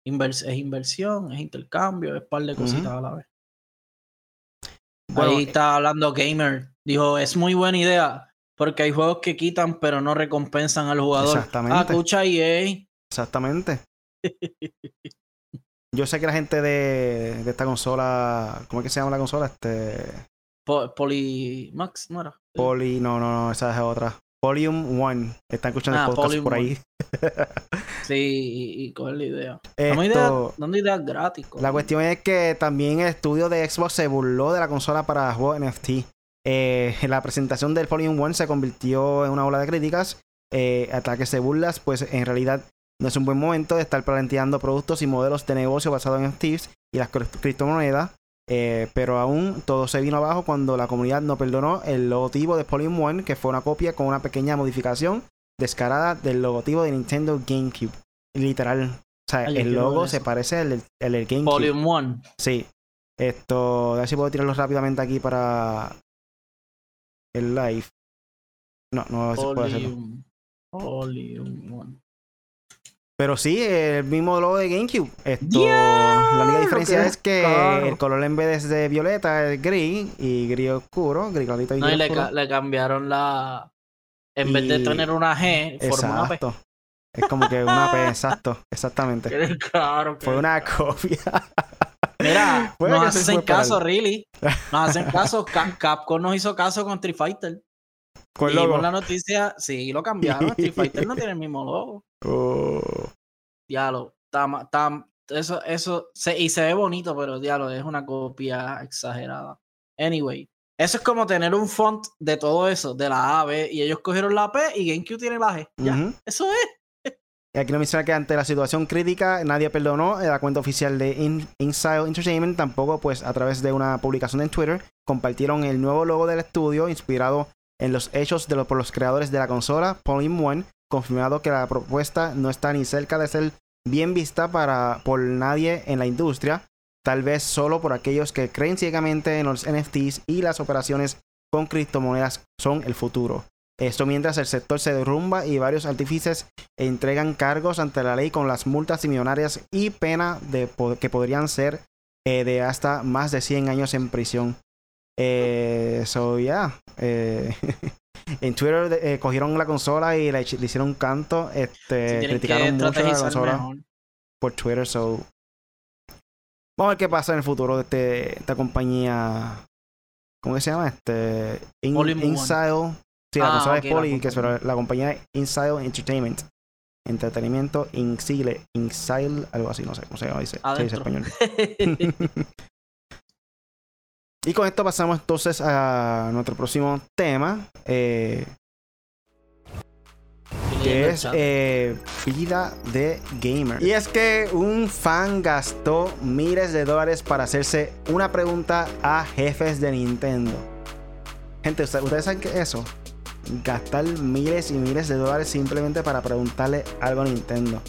Invers- es inversión, es intercambio, es par de cositas a la vez. Bueno, Ahí eh, está hablando Gamer. Dijo, es muy buena idea, porque hay juegos que quitan, pero no recompensan al jugador. Exactamente. Ah, escucha EA. Exactamente. Yo sé que la gente de, de esta consola, ¿cómo es que se llama la consola? Este Po- Polymax, ¿no era? Poly, no, no, no, esa es otra. Polyum One. Están escuchando Ah, el podcast Polyum por ahí. Sí, y, y coger la idea. Ideas, Esto, dando ideas gratis. la cuestión es que también el estudio de Xbox se burló de la consola para juegos NFT. Eh, la presentación del Polyum One se convirtió en una ola de críticas. Eh, ataques de burlas, pues en realidad no es un buen momento de estar planteando productos y modelos de negocio basados en NFTs y las cri- criptomonedas. Eh, pero aún todo se vino abajo cuando la comunidad no perdonó el logotipo de Polygon One, que fue una copia con una pequeña modificación descarada del logotipo de Nintendo GameCube. Literal. O sea, el logo se parece al del, GameCube. Volume 1. Sí. Esto, a ver si puedo tirarlo rápidamente aquí para el live. No, no se puede hacerlo. Volume 1. Pero sí, el mismo logo de GameCube. Esto, la única diferencia que es que claro. el color en vez de violeta es gris y gris oscuro, gris clarito y No, gris y le, oscuro. ca- le cambiaron la. En vez de tener una G, forma una P. Es como que una P, exacto, exactamente. Claro, Fue una copia. Mira, Puede nos hacen caso, really. Nos hacen caso. Cap- Capcom nos hizo caso con Street Fighter. Con el Vimos logo. la noticia, sí, lo cambiaron. Street Fighter no tiene el mismo logo. Oh. Diablo, ma- está, eso, eso, se, y se ve bonito, pero diablo, es una copia exagerada. Anyway, eso es como tener un font de todo eso, de la A, B, y ellos cogieron la P y GameCube tiene la G. Ya, eso es. Y aquí nos menciona que ante la situación crítica nadie perdonó. La cuenta oficial de In- Inside Entertainment tampoco, pues a través de una publicación en Twitter, compartieron el nuevo logo del estudio inspirado en los hechos de lo- por los creadores de la consola, Pauline One, confirmado que la propuesta no está ni cerca de ser bien vista para, por nadie en la industria, tal vez solo por aquellos que creen ciegamente en los NFTs y las operaciones con criptomonedas son el futuro. Esto mientras el sector se derrumba y varios artífices entregan cargos ante la ley con las multas millonarias y pena de que podrían ser eh, de hasta más de 100 años en prisión. Eh, so, yeah. eh, en Twitter eh, cogieron la consola y le, hicieron un canto. Este, criticaron mucho la consola mejor. por Twitter. So, vamos a ver qué pasa en el futuro de este- esta compañía. ¿Cómo que se llama? Este. In-. Inside. Sí, la Ah, consola es Poly, que es la compañía es Inside Entertainment. Entretenimiento Insile. Insile, algo así, no sé cómo se llama. Dice, se dice español. Y con esto pasamos entonces a nuestro próximo tema. eh, que es eh, vida de gamer. Y es que un fan gastó miles de dólares para hacerse una pregunta a jefes de Nintendo. Gente, ¿ustedes saben qué es eso? Gastar miles y miles de dólares simplemente para preguntarle algo a Nintendo.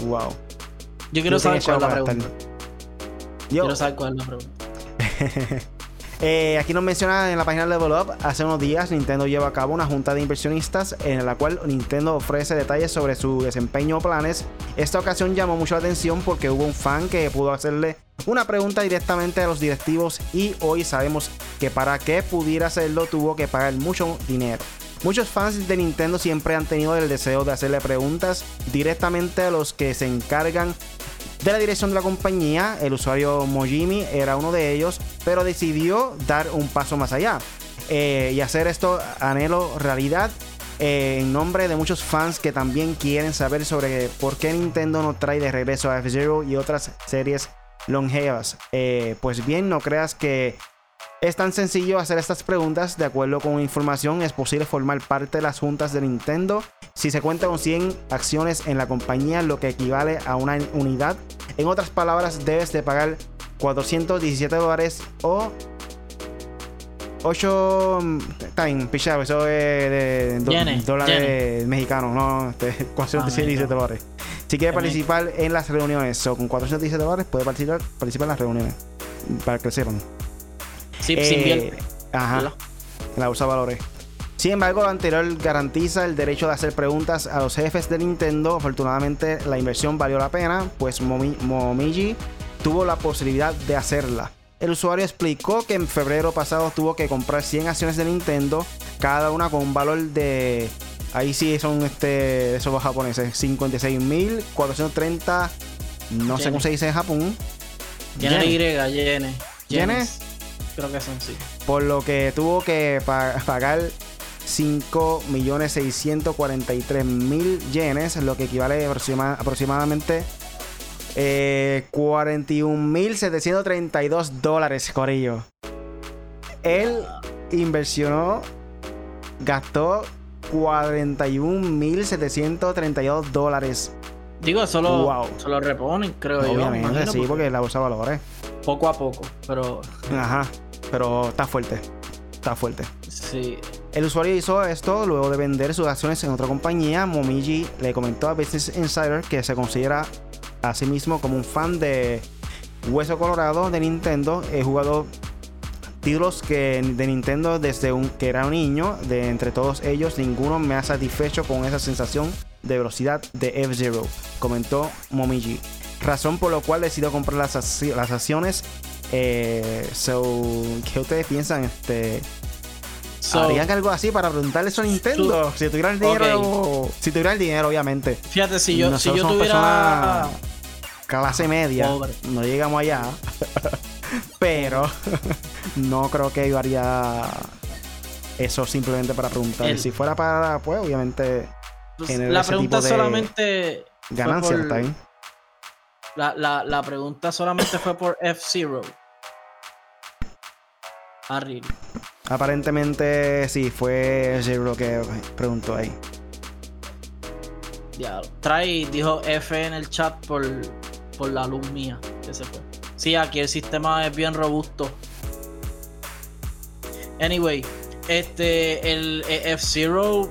Wow. Yo quiero No saber cuál es la pregunta. Yo, Quiero saber cuál es la pregunta. Eh, aquí nos menciona en la página Level Up, hace unos días Nintendo lleva a cabo una junta de inversionistas en la cual Nintendo ofrece detalles sobre su desempeño o planes. Esta ocasión llamó mucho la atención porque hubo un fan que pudo hacerle una pregunta directamente a los directivos y hoy sabemos que para que pudiera hacerlo tuvo que pagar mucho dinero. Muchos fans de Nintendo siempre han tenido el deseo de hacerle preguntas directamente a los que se encargan de la dirección de la compañía. El usuario Mojimi era uno de ellos, pero decidió dar un paso más allá eh, y hacer esto anhelo realidad. eh, en nombre de muchos fans que también quieren saber sobre por qué Nintendo no trae de regreso a F-Zero y otras series longevas. Eh, pues bien, no creas que es tan sencillo hacer estas preguntas. De acuerdo con información, es posible formar parte de las juntas de Nintendo si se cuenta con 100 acciones en la compañía, lo que equivale a una unidad. En otras palabras, debes de pagar 417 dólares o 8... Está bien, pichado, eso es de do- dólares mexicanos, no, este, 417 mexicano. dólares. Si quieres participar en las reuniones, o con 417 dólares, puedes participar, participar en las reuniones. Para que sepan. Sí, Eh, sin bien. Ajá en la bolsa de valores. Sin embargo, lo anterior garantiza el derecho de hacer preguntas a los jefes de Nintendo. Afortunadamente, la inversión valió la pena, pues Momi- Momiji tuvo la posibilidad de hacerla. El usuario explicó que en febrero pasado tuvo que comprar 100 acciones de Nintendo, cada una con un valor de. Ahí sí son este, esos japoneses, 56.430. No sé cómo se dice en Japón. Yenes. Y, Yenes. ¿Yenes? Creo que son sí. por lo que tuvo que pa- pagar 5.643.000 yenes, lo que equivale aproxima- aproximadamente eh, 41.732 dólares, Corillo. Él inversionó, gastó 41.732 dólares. Digo, eso lo, Wow. se lo reponen, creo yo. Obviamente, sí, porque la bolsa de valores. Poco a poco, pero Ajá, pero está fuerte. Está fuerte. sí. El usuario hizo esto luego de vender sus acciones en otra compañía. Momiji le comentó a Business Insider que se considera a sí mismo como un fan de Hueso Colorado de Nintendo. He jugado títulos que de Nintendo desde un, que era un niño. De entre todos ellos, ninguno me ha satisfecho con esa sensación de velocidad de F-Zero, comentó Momiji. Razón por la cual decidió comprar las, las acciones. Eh, so, ¿qué ustedes piensan? Este, So, ¿Harían algo así para preguntarle eso a Nintendo? Si tuviera el dinero. Si tuviera el dinero, obviamente. fíjate, si yo, si Nosotros yo somos tuviera. Clase media. Pobre. No llegamos allá. Pero no creo que yo haría eso simplemente para preguntar. El- Si fuera para, pues, obviamente, pues, la pregunta solamente. fue ganancia, por- está bien. La, la, la pregunta solamente fue por F-Zero. Really. Aparentemente sí, fue Zero que preguntó ahí. Ya, trae, dijo F en el chat por, por la luz mía que se fue. Sí, aquí el sistema es bien robusto. Anyway, este, el F-Zero,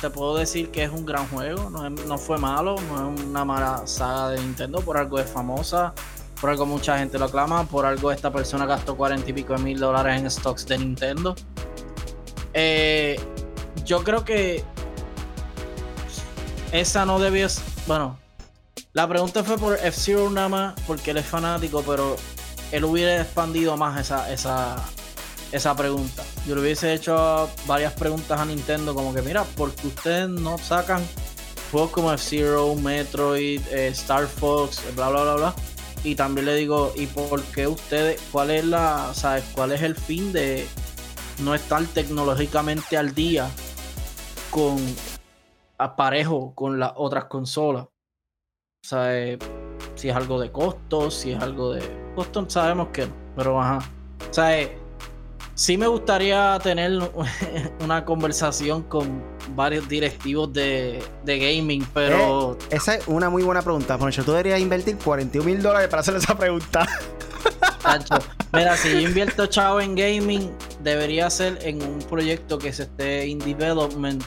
te puedo decir que es un gran juego. No, no fue malo, no es una mala saga de Nintendo. Por algo es famosa, por algo mucha gente lo aclama, por algo esta persona gastó cuarenta y pico de mil dólares en stocks de Nintendo. Eh, yo creo que esa no debió. Bueno, la pregunta fue por F-Zero nada más, porque él es fanático, pero él hubiera expandido más esa, esa, esa pregunta. Yo le hubiese hecho varias preguntas a Nintendo, como que, mira, ¿por qué ustedes no sacan juegos como F-Zero, Metroid, eh, Star Fox, bla, bla, bla, bla? Y también le digo, ¿y por qué ustedes, cuál es la, sabes, cuál es el fin de no estar tecnológicamente al día con aparejo con las otras consolas? O si es algo de costos, si es algo de costo, sabemos que no, pero ajá. O sí me gustaría tener una conversación con varios directivos de, de gaming, pero Esa es una muy buena pregunta. Por hecho, tú deberías invertir 41 mil dólares para hacer esa pregunta. Tacho, mira, si yo invierto chavo en gaming, debería ser en un proyecto que se esté in development.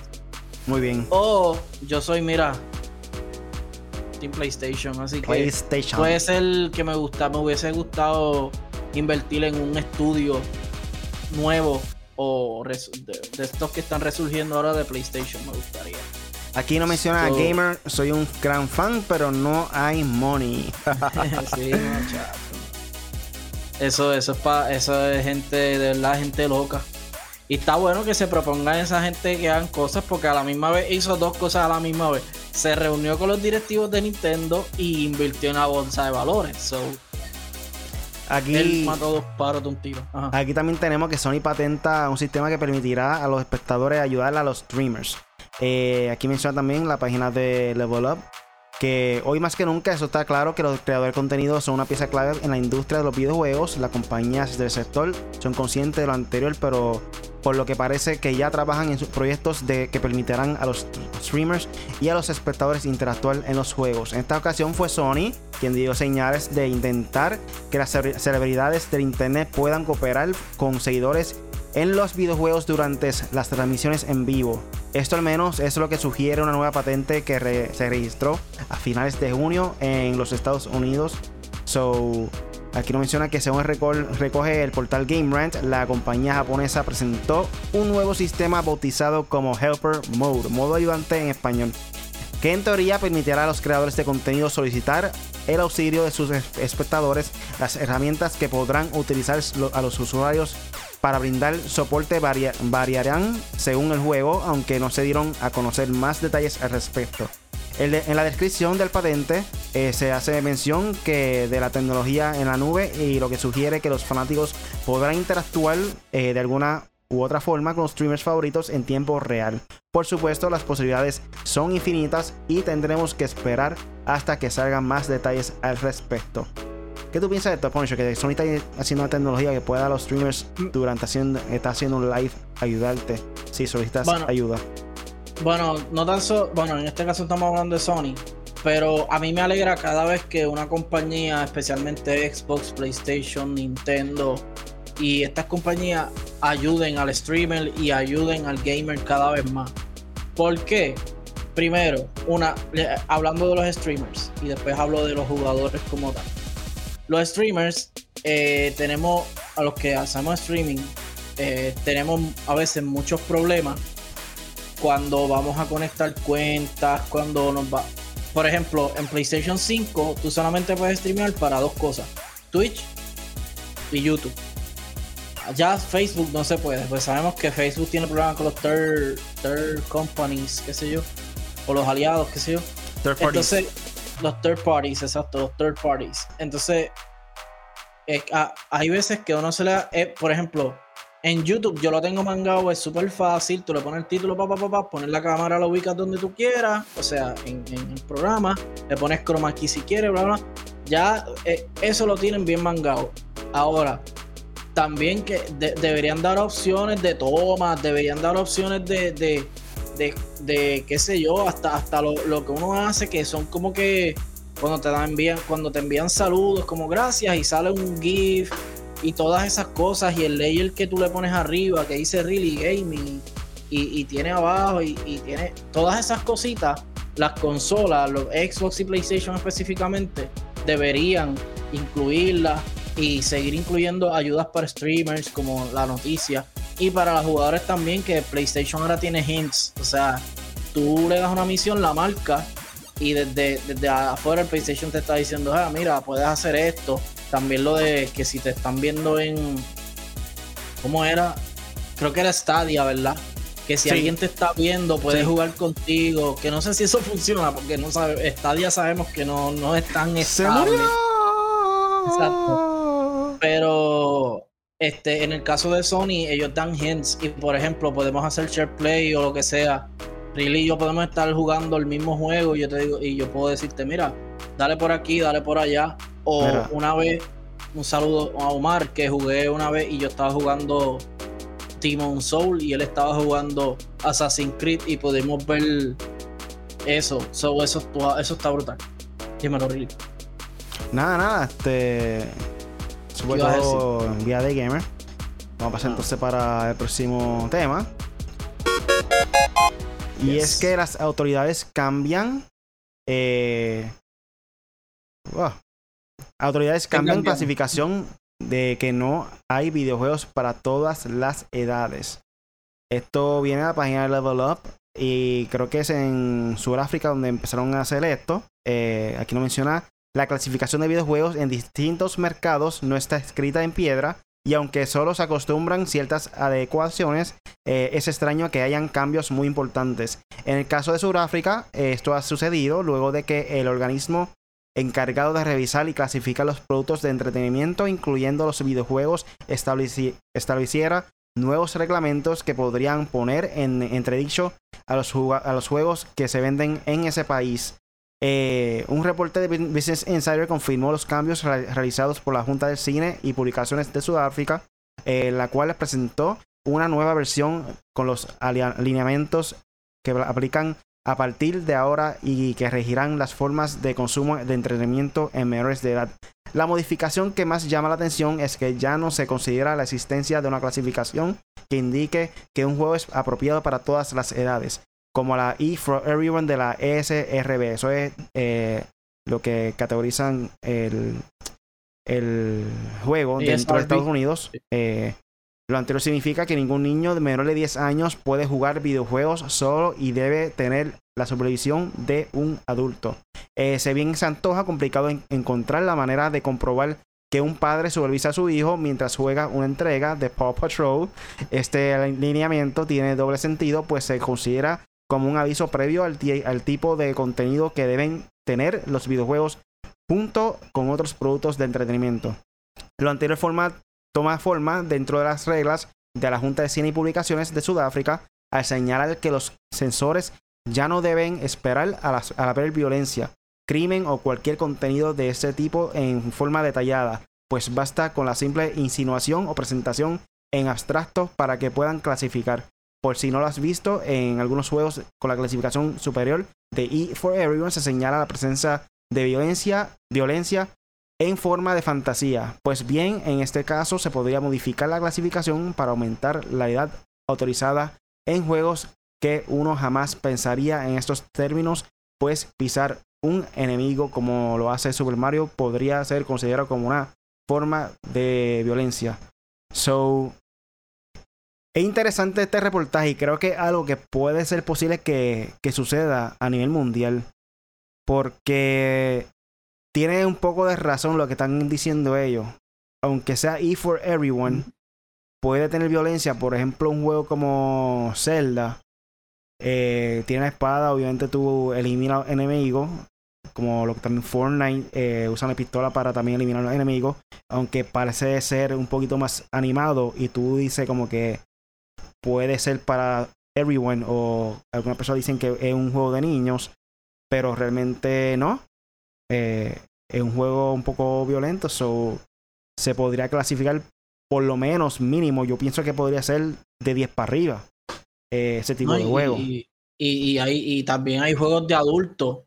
Muy bien. O yo soy, mira, Team PlayStation, así que PlayStation. puede ser que me gusta, me hubiese gustado invertir en un estudio nuevo o de, de estos que están resurgiendo ahora de PlayStation, me gustaría. Aquí no menciona a Gamer, soy un gran fan, pero no hay money. sí, muchacho. Eso, eso es pa, eso es gente, de verdad, gente loca. Y está bueno que se propongan esa gente que hagan cosas, porque a la misma vez hizo dos cosas a la misma vez. Se reunió con los directivos de Nintendo y invirtió en la bolsa de valores. So, Aquí, él mató dos paros de un tiro. Ajá. aquí también tenemos que Sony patenta un sistema que permitirá a los espectadores ayudar a los streamers. Eh, aquí menciona también la página de Level Up. Que hoy más que nunca eso está claro que los creadores de contenido son una pieza clave en la industria de los videojuegos. Las compañías del sector son conscientes de lo anterior, pero por lo que parece que ya trabajan en sus proyectos de que permitirán a los streamers y a los espectadores interactuar en los juegos. En esta ocasión fue Sony quien dio señales de intentar que las cele- celebridades del internet puedan cooperar con seguidores en los videojuegos durante las transmisiones en vivo. Esto al menos es lo que sugiere una nueva patente que se registró a finales de junio en los Estados Unidos. So, aquí nos menciona que según recoge el portal Game Rant, la compañía japonesa presentó un nuevo sistema bautizado como Helper Mode, modo ayudante en español, que en teoría permitirá a los creadores de contenido solicitar el auxilio de sus es- espectadores, las herramientas que podrán utilizar a los usuarios para brindar soporte varia- variarán según el juego, aunque no se dieron a conocer más detalles al respecto. En la descripción del patente eh, se hace mención que de la tecnología en la nube y lo que sugiere que los fanáticos podrán interactuar eh, de alguna u otra forma con los streamers favoritos en tiempo real. Por supuesto, las posibilidades son infinitas y tendremos que esperar hasta que salgan más detalles al respecto. ¿Qué tú piensas de esto, Poncho? Que Sony está haciendo una tecnología que pueda a los streamers durante haciendo, está haciendo un live ayudarte si solicitas Bueno. ayuda. Bueno, no tan so- bueno, en este caso estamos hablando de Sony, pero a mí me alegra cada vez que una compañía, especialmente Xbox, PlayStation, Nintendo y estas compañías ayuden al streamer y ayuden al gamer cada vez más. ¿Por qué? Primero, una, hablando de los streamers y después hablo de los jugadores como tal. Los streamers, eh, tenemos, a los que hacemos streaming, eh, tenemos a veces muchos problemas cuando vamos a conectar cuentas, cuando nos va. Por ejemplo, en PlayStation 5 tú solamente puedes streamear para dos cosas: Twitch y YouTube. Ya Facebook no se puede, pues sabemos que Facebook tiene problemas con los third, third companies, qué sé yo, o los aliados, qué sé yo. Third parties. Entonces, los third parties, exacto, los third parties. Entonces, ah, hay veces que uno se le da, eh, por ejemplo, En YouTube yo lo tengo mangado, es súper fácil. Tú le pones el título, papá, papá, pones la cámara, lo ubicas donde tú quieras, o sea, en, el programa, le pones chroma key si quieres, bla, bla. Ya eh, eso lo tienen bien mangado. Ahora, también que deberían dar opciones de tomas, deberían dar opciones de, de, qué sé yo, hasta, hasta lo, lo, que uno hace, que son como que cuando te dan envían, cuando te envían saludos, como gracias, y sale un GIF y todas esas cosas, y el layer que tú le pones arriba, que dice Really Gaming, y, tiene abajo, y, y, tiene todas esas cositas, las consolas, los Xbox y PlayStation específicamente, deberían incluirlas y seguir incluyendo ayudas para streamers como la noticia y para los jugadores también que PlayStation ahora tiene hints, o sea, tú le das una misión, la marca y desde, desde afuera el PlayStation te está diciendo, ah, mira, puedes hacer esto. También lo de que si te están viendo en, ¿cómo era? Creo que era Stadia, ¿verdad? Que si alguien te está viendo, puede jugar contigo. Que no sé si eso funciona, porque no sabe, Stadia sabemos que no, no es tan estable. Exacto. Pero este, en el caso de Sony, ellos dan hints y por ejemplo podemos hacer share play o lo que sea. Really y yo podemos estar jugando el mismo juego y yo te digo, y yo puedo decirte, mira, dale por aquí, dale por allá. O una vez, un saludo a Omar, que jugué una vez y yo estaba jugando Demon Soul y él estaba jugando Assassin's Creed y pudimos ver eso. So, eso, eso está brutal. Dímelo, Really. Nada, nada, este sobre todo en vía de gamer. Vamos a pasar ah. entonces para el próximo tema. Y es que las autoridades cambian. Eh, autoridades cambian clasificación de que no hay videojuegos para todas las edades. Esto viene a la página de Level Up y creo que es en Sudáfrica donde empezaron a hacer esto. Eh, aquí no menciona la clasificación de videojuegos en distintos mercados no está escrita en piedra y aunque solo se acostumbran ciertas adecuaciones, eh, es extraño que hayan cambios muy importantes. En el caso de Sudáfrica, esto ha sucedido luego de que el organismo encargado de revisar y clasificar los productos de entretenimiento, incluyendo los videojuegos, estableciera nuevos reglamentos que podrían poner en entredicho a los, a los juegos que se venden en ese país. Eh, un reporte de Business Insider confirmó los cambios realizados por la Junta de Cine y Publicaciones de Sudáfrica, eh, la cual presentó una nueva versión con los alineamientos que aplican a partir de ahora y que regirán las formas de consumo de entretenimiento en menores de edad. La modificación que más llama la atención es que ya no se considera la existencia de una clasificación que indique que un juego es apropiado para todas las edades, como la E for Everyone de la ESRB. Eso es eh, lo que categorizan el, el juego dentro de Estados Unidos. Eh, lo anterior significa que ningún niño de menor de 10 años puede jugar videojuegos solo y debe tener la supervisión de un adulto. Eh, se bien se antoja complicado encontrar la manera de comprobar que un padre supervisa a su hijo mientras juega una entrega de Paw Patrol. Este alineamiento tiene doble sentido, pues se considera como un aviso previo al, tipo de contenido que deben tener los videojuegos junto con otros productos de entretenimiento. Lo anterior toma forma dentro de las reglas de la Junta de Cine y Publicaciones de Sudáfrica al señalar que los sensores ya no deben esperar a, a ver violencia, crimen o cualquier contenido de ese tipo en forma detallada, pues basta con la simple insinuación o presentación en abstracto para que puedan clasificar por si no lo has visto, en algunos juegos con la clasificación superior de E for Everyone se señala la presencia de violencia, violencia en forma de fantasía. Pues bien, en este caso se podría modificar la clasificación para aumentar la edad autorizada en juegos que uno jamás pensaría en estos términos, pues pisar un enemigo como lo hace Super Mario podría ser considerado como una forma de violencia. So, es interesante este reportaje y creo que es algo que puede ser posible que, suceda a nivel mundial. Porque tiene un poco de razón lo que están diciendo ellos. Aunque sea E for Everyone, puede tener violencia. Por ejemplo, un juego como Zelda. Eh, tiene una espada, obviamente tú eliminas enemigos. como lo que también Fortnite eh, usan la pistola para también eliminar a los enemigos, aunque parece ser un poquito más animado y tú dices como que puede ser para everyone o algunas personas dicen que es un juego de niños, pero realmente no. Eh, es un juego un poco violento, so se podría clasificar por lo menos mínimo, yo pienso que podría ser de 10 para arriba eh, ese tipo de juego. Y, y, hay, y también hay juegos de adultos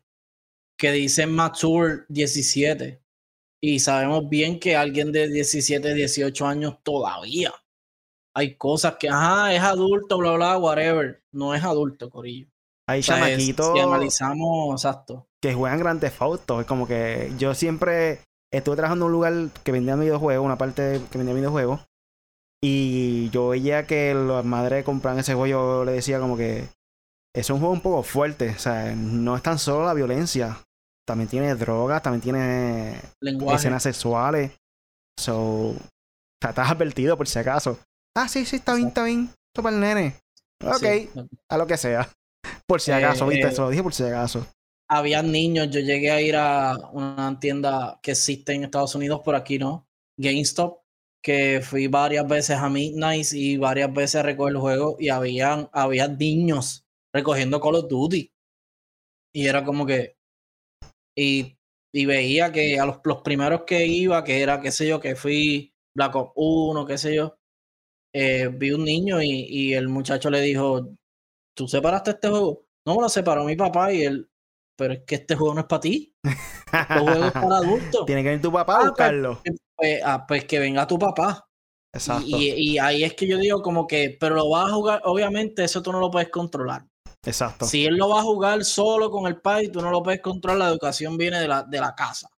que dicen Mature 17. Y sabemos bien que alguien de 17, 18 años todavía. Hay cosas que, ajá, es adulto, bla, bla, whatever. No es adulto, Corillo. Hay chamaquitos. Si analizamos, exacto. Que juegan grandes fotos. Es como que yo siempre estuve trabajando en un lugar que vendía videojuegos, una parte que vendía videojuegos. Y yo veía que las madres compraban ese juego, yo le decía como que es un juego un poco fuerte. O sea, no es tan solo la violencia. También tiene drogas, también tiene escenas sexuales. So, estás advertido por si acaso. Ah, sí, sí, está bien, está bien. Esto para el nene. Ok, a lo que sea. Por si acaso, viste, eh, se lo dije por si acaso había niños, yo llegué a ir a una tienda que existe en Estados Unidos, por aquí no, GameStop, que fui varias veces a Midnight y varias veces a recoger el juego y habían, había niños recogiendo Call of Duty. Y era como que... Y, y veía que a los, los, primeros que iba, que era, qué sé yo, que fui Black Ops 1, qué sé yo, eh, vi un niño y, y el muchacho le dijo, ¿tú separaste este juego? No, lo separó mi papá y él, pero es que este juego no es para ti. Este juego es para adultos. Tiene que venir tu papá a ah, pues, buscarlo. Pues, ah, pues, que venga tu papá. Exacto. Y, ahí es que yo digo como que, pero lo vas a jugar, obviamente eso tú no lo puedes controlar. Exacto. Si él lo va a jugar solo con el padre, tú no lo puedes controlar, la educación viene de la, de la casa.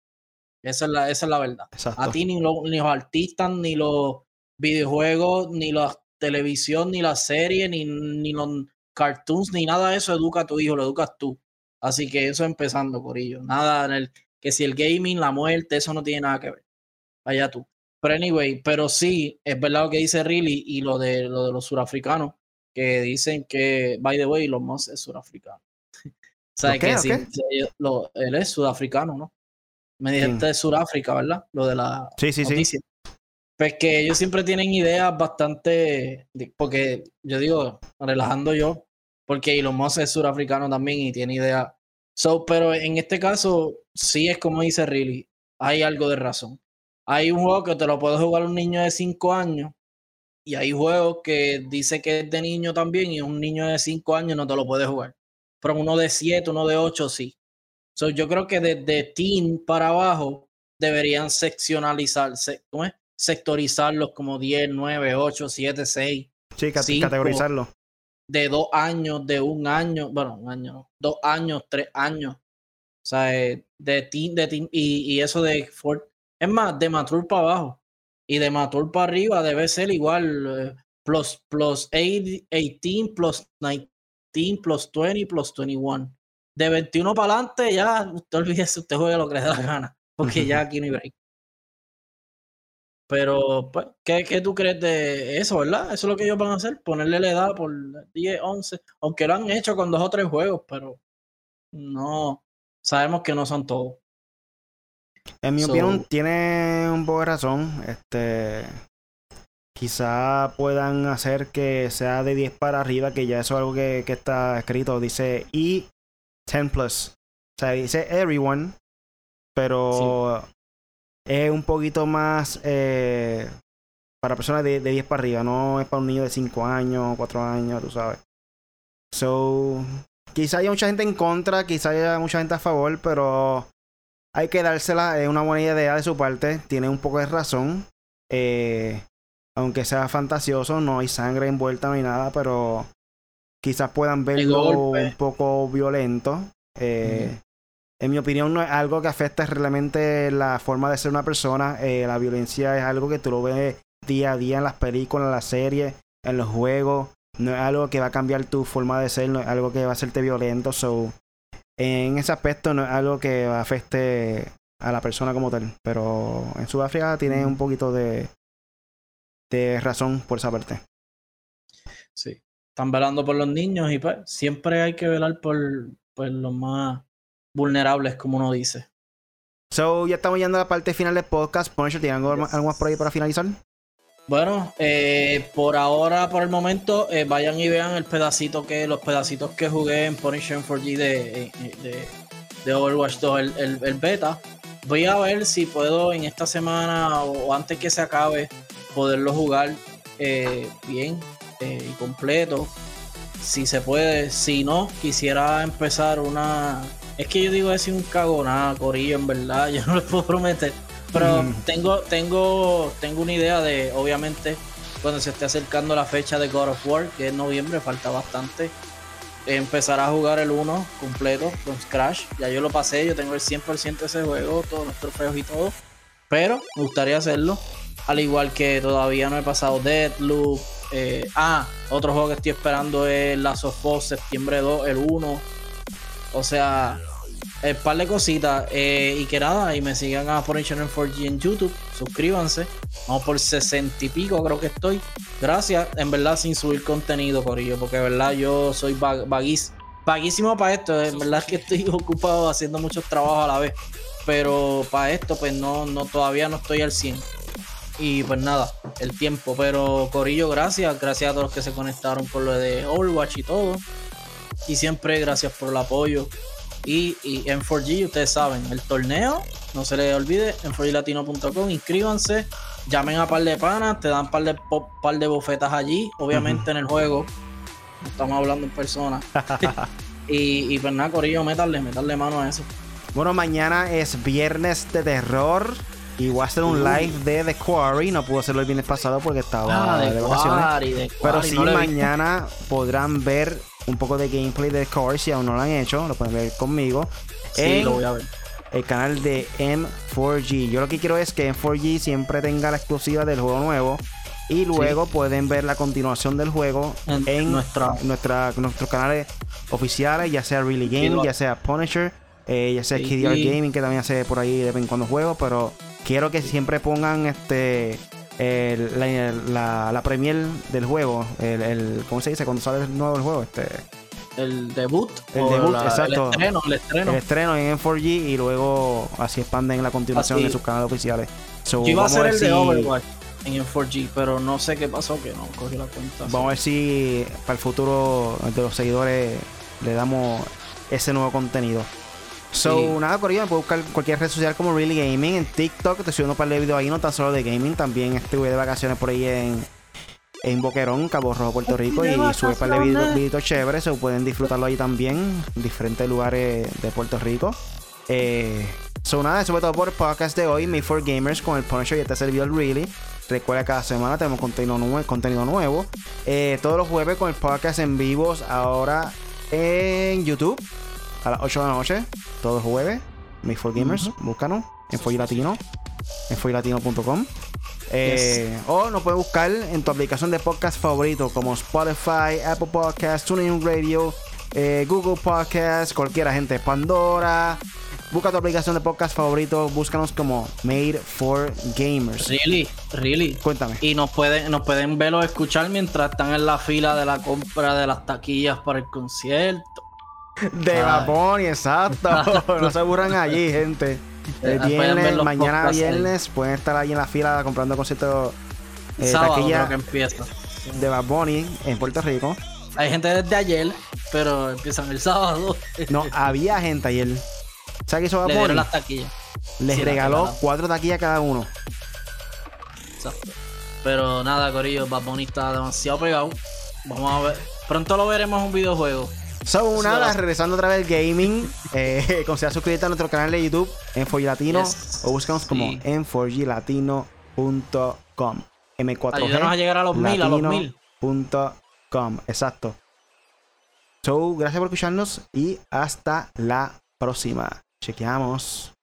Esa es la, esa es la verdad. Exacto. A ti ni, ni los artistas, ni los videojuegos, ni la televisión, ni la serie, ni, ni los cartoons, ni nada de eso educa a tu hijo, lo educas tú. Así que eso empezando, Corillo. Nada en el que si el gaming, la muerte, eso no tiene nada que ver. Allá tú. Pero anyway, pero sí, es verdad lo que dice Riley y lo de, lo de los surafricanos, que dicen que, by the way, los Moss es surafricano. o que sí, él es sudafricano, ¿no? Me dijiste de Sudáfrica, ¿verdad? Lo de la sí, sí, Sí. Pues que ellos siempre tienen ideas bastante, porque yo digo, relajando yo, porque Elon Musk es surafricano también y tiene idea. So, pero en este caso, sí es como dice Riley, hay algo de razón. Hay un juego que te lo puede jugar un niño de 5 años y hay juegos que dice que es de niño también y un niño de 5 años no te lo puede jugar. Pero uno de 7, uno de 8 sí. So, yo creo que desde teen para abajo deberían seccionalizarse, ¿cómo es? Sectorizarlos como 10, 9, 8, 7, 6. Sí, categorizarlo de dos años, de un año, bueno, un año, dos años, tres años. O sea, eh, de team, de team, y, y eso de Ford. Es más, de Mature para abajo. Y de Mature para arriba debe ser igual. Eh, plus, plus 18, plus 19, plus 20, plus 21. De 21 para adelante, ya usted olvídese, usted juega lo que le da la gana. Porque ya aquí no hay break. Pero, pues, ¿qué, ¿qué, tú crees de eso, verdad? Eso es lo que ellos van a hacer, ponerle la edad por 10, 11, aunque lo han hecho con dos o tres juegos, pero no, sabemos que no son todos. En mi opinión, tiene un poco de razón. Este, quizá puedan hacer que sea de 10 para arriba, que ya eso es algo que, que está escrito. Dice y 10 plus. O sea, dice everyone, pero es un poquito más eh, para personas de, de 10 para arriba, no es para un niño de 5 años, 4 años, tú sabes. So, quizá haya mucha gente en contra, quizá haya mucha gente a favor, pero hay que dársela, es una buena idea de su parte, tiene un poco de razón. Eh, aunque sea fantasioso, no hay sangre envuelta, no hay nada, pero quizás puedan verlo un poco violento. Eh, en mi opinión, no es algo que afecte realmente la forma de ser una persona. Eh, la violencia es algo que tú lo ves día a día en las películas, en las series, en los juegos. No es algo que va a cambiar tu forma de ser, no es algo que va a hacerte violento. So, en ese aspecto no es algo que afecte a la persona como tal. Pero en Sudáfrica tiene un poquito de, de razón por esa parte. Sí, están velando por los niños y pues siempre hay que velar por, por los más vulnerables, como uno dice. So, ya estamos llegando a la parte final del podcast. Punisher, ¿tienen algo, algo más por ahí para finalizar? Bueno, eh, por ahora, por el momento, eh, vayan y vean el pedacito que, los pedacitos que jugué en Punisher 4G de, eh, de, de Overwatch 2, el, el, el, beta. Voy a ver si puedo en esta semana o antes que se acabe poderlo jugar bien y completo. Si se puede, si no, quisiera empezar una. Es que yo digo es un cagonada, Corillo, en verdad, yo no les puedo prometer pero tengo, tengo, tengo una idea de, obviamente, cuando se esté acercando la fecha de God of War, que es noviembre, falta bastante. Empezar a jugar el 1 completo con Crash. Ya yo lo pasé, yo tengo el 100% de ese juego, todos los trofeos y todo. Pero me gustaría hacerlo. Al igual que todavía no he pasado Deadloop. Eh, ah, otro juego que estoy esperando es Last of Us, septiembre 2, el 1. O sea, el par de cositas. Eh, y que nada, y me sigan a Punisher 4G en YouTube. Suscríbanse. Vamos por 60 y pico, creo que estoy. Gracias. En verdad, sin subir contenido, Corillo. Porque de verdad yo soy vaguísimo para esto. En verdad que estoy ocupado haciendo muchos trabajos a la vez. Pero para esto, pues no, no, todavía no estoy al 100. Y pues nada, el tiempo. Pero Corillo, gracias. Gracias a todos los que se conectaron por lo de Overwatch y todo. Y siempre gracias por el apoyo. Y, en 4G, ustedes saben, el torneo, no se les olvide, en 4glatino.com, inscríbanse, llamen a par de panas, te dan par de, par de bofetas allí, obviamente en el juego, estamos hablando en persona. y, y pues nada, Corillo, métanle, métanle mano a eso. Bueno, mañana es viernes de terror. Y voy a hacer un live de The Quarry. No pude hacerlo el viernes pasado porque estaba ah, de, vacaciones. Pero sí, mañana podrán ver un poco de gameplay de Core si aún no lo han hecho, lo pueden ver conmigo. Sí, lo voy a ver. El canal de M4G. Yo lo que quiero es que M4G siempre tenga la exclusiva del juego nuevo. Y luego pueden ver la continuación del juego en, nuestra... nuestra nuestros canales oficiales, ya sea Really Gaming, ya sea Punisher, eh, ya sea KDR Gaming, que también hace por ahí de vez en cuando juego, pero quiero que siempre pongan este la, la, premier del juego, el, el, ¿cómo se dice? Cuando sale el nuevo el juego, este el debut. El debut, exacto. El estreno, el estreno. El estreno en 4G y luego así expanden la continuación en sus canales oficiales. Yo iba a ser el de Overwatch en 4G, pero no sé qué pasó que no cogió la cuenta. Vamos a ver si para el futuro de los seguidores le damos ese nuevo contenido. So, nada, por ahí me puedo buscar cualquier red social como Really Gaming. En TikTok te estoy subiendo un par de videos ahí, no tan solo de gaming. También estuve de vacaciones por ahí en, en Boquerón, Cabo Rojo, Puerto Rico. Y sube un par de videos, chéveres. Se pueden disfrutarlo ahí también. En diferentes lugares de Puerto Rico. Eh, so, nada, sobre todo por el podcast de hoy, Made for Gamers con el Punisher y este servidor Really. Recuerda que cada semana tenemos contenido, nuevo, contenido nuevo. Eh, todos los jueves con el podcast en vivos ahora en YouTube a las 8 de la noche, todos jueves. Make for Gamers, búscanos en Foy Latino, en foylatino.com. Eh, O nos puedes buscar en tu aplicación de podcast favorito como Spotify, Apple Podcasts, TuneIn Radio, eh, Google Podcasts, cualquiera gente, Pandora. Busca tu aplicación de podcast favorito, búscanos como Made for Gamers. Really, really. Cuéntame. Y nos pueden, nos pueden ver o escuchar mientras están en la fila de la compra de las taquillas para el concierto. De Baboni, exacto. no se aburran allí, gente. El viernes, mañana viernes, pueden estar ahí en la fila comprando conciertos eh, Sábado creo que empieza. de Bad Bunny en Puerto Rico. Hay gente desde ayer, pero empiezan el sábado. No, había gente ayer. ¿Sabes qué hizo Bad Bunny? las taquillas. Les regaló cuatro taquillas cada uno. Exacto. Pero nada, Corillo, Bad Bunny está demasiado pegado. Vamos a ver. Pronto lo veremos en un videojuego. So, nada, regresando otra vez gaming. Eh, considera suscribirte a nuestro canal de YouTube en 4G Latino o búscanos como 4glatino.com. M4G. Ayúdanos a llegar a los mil, a los mil. .com, exacto. So, gracias por escucharnos y hasta la próxima. Chequeamos.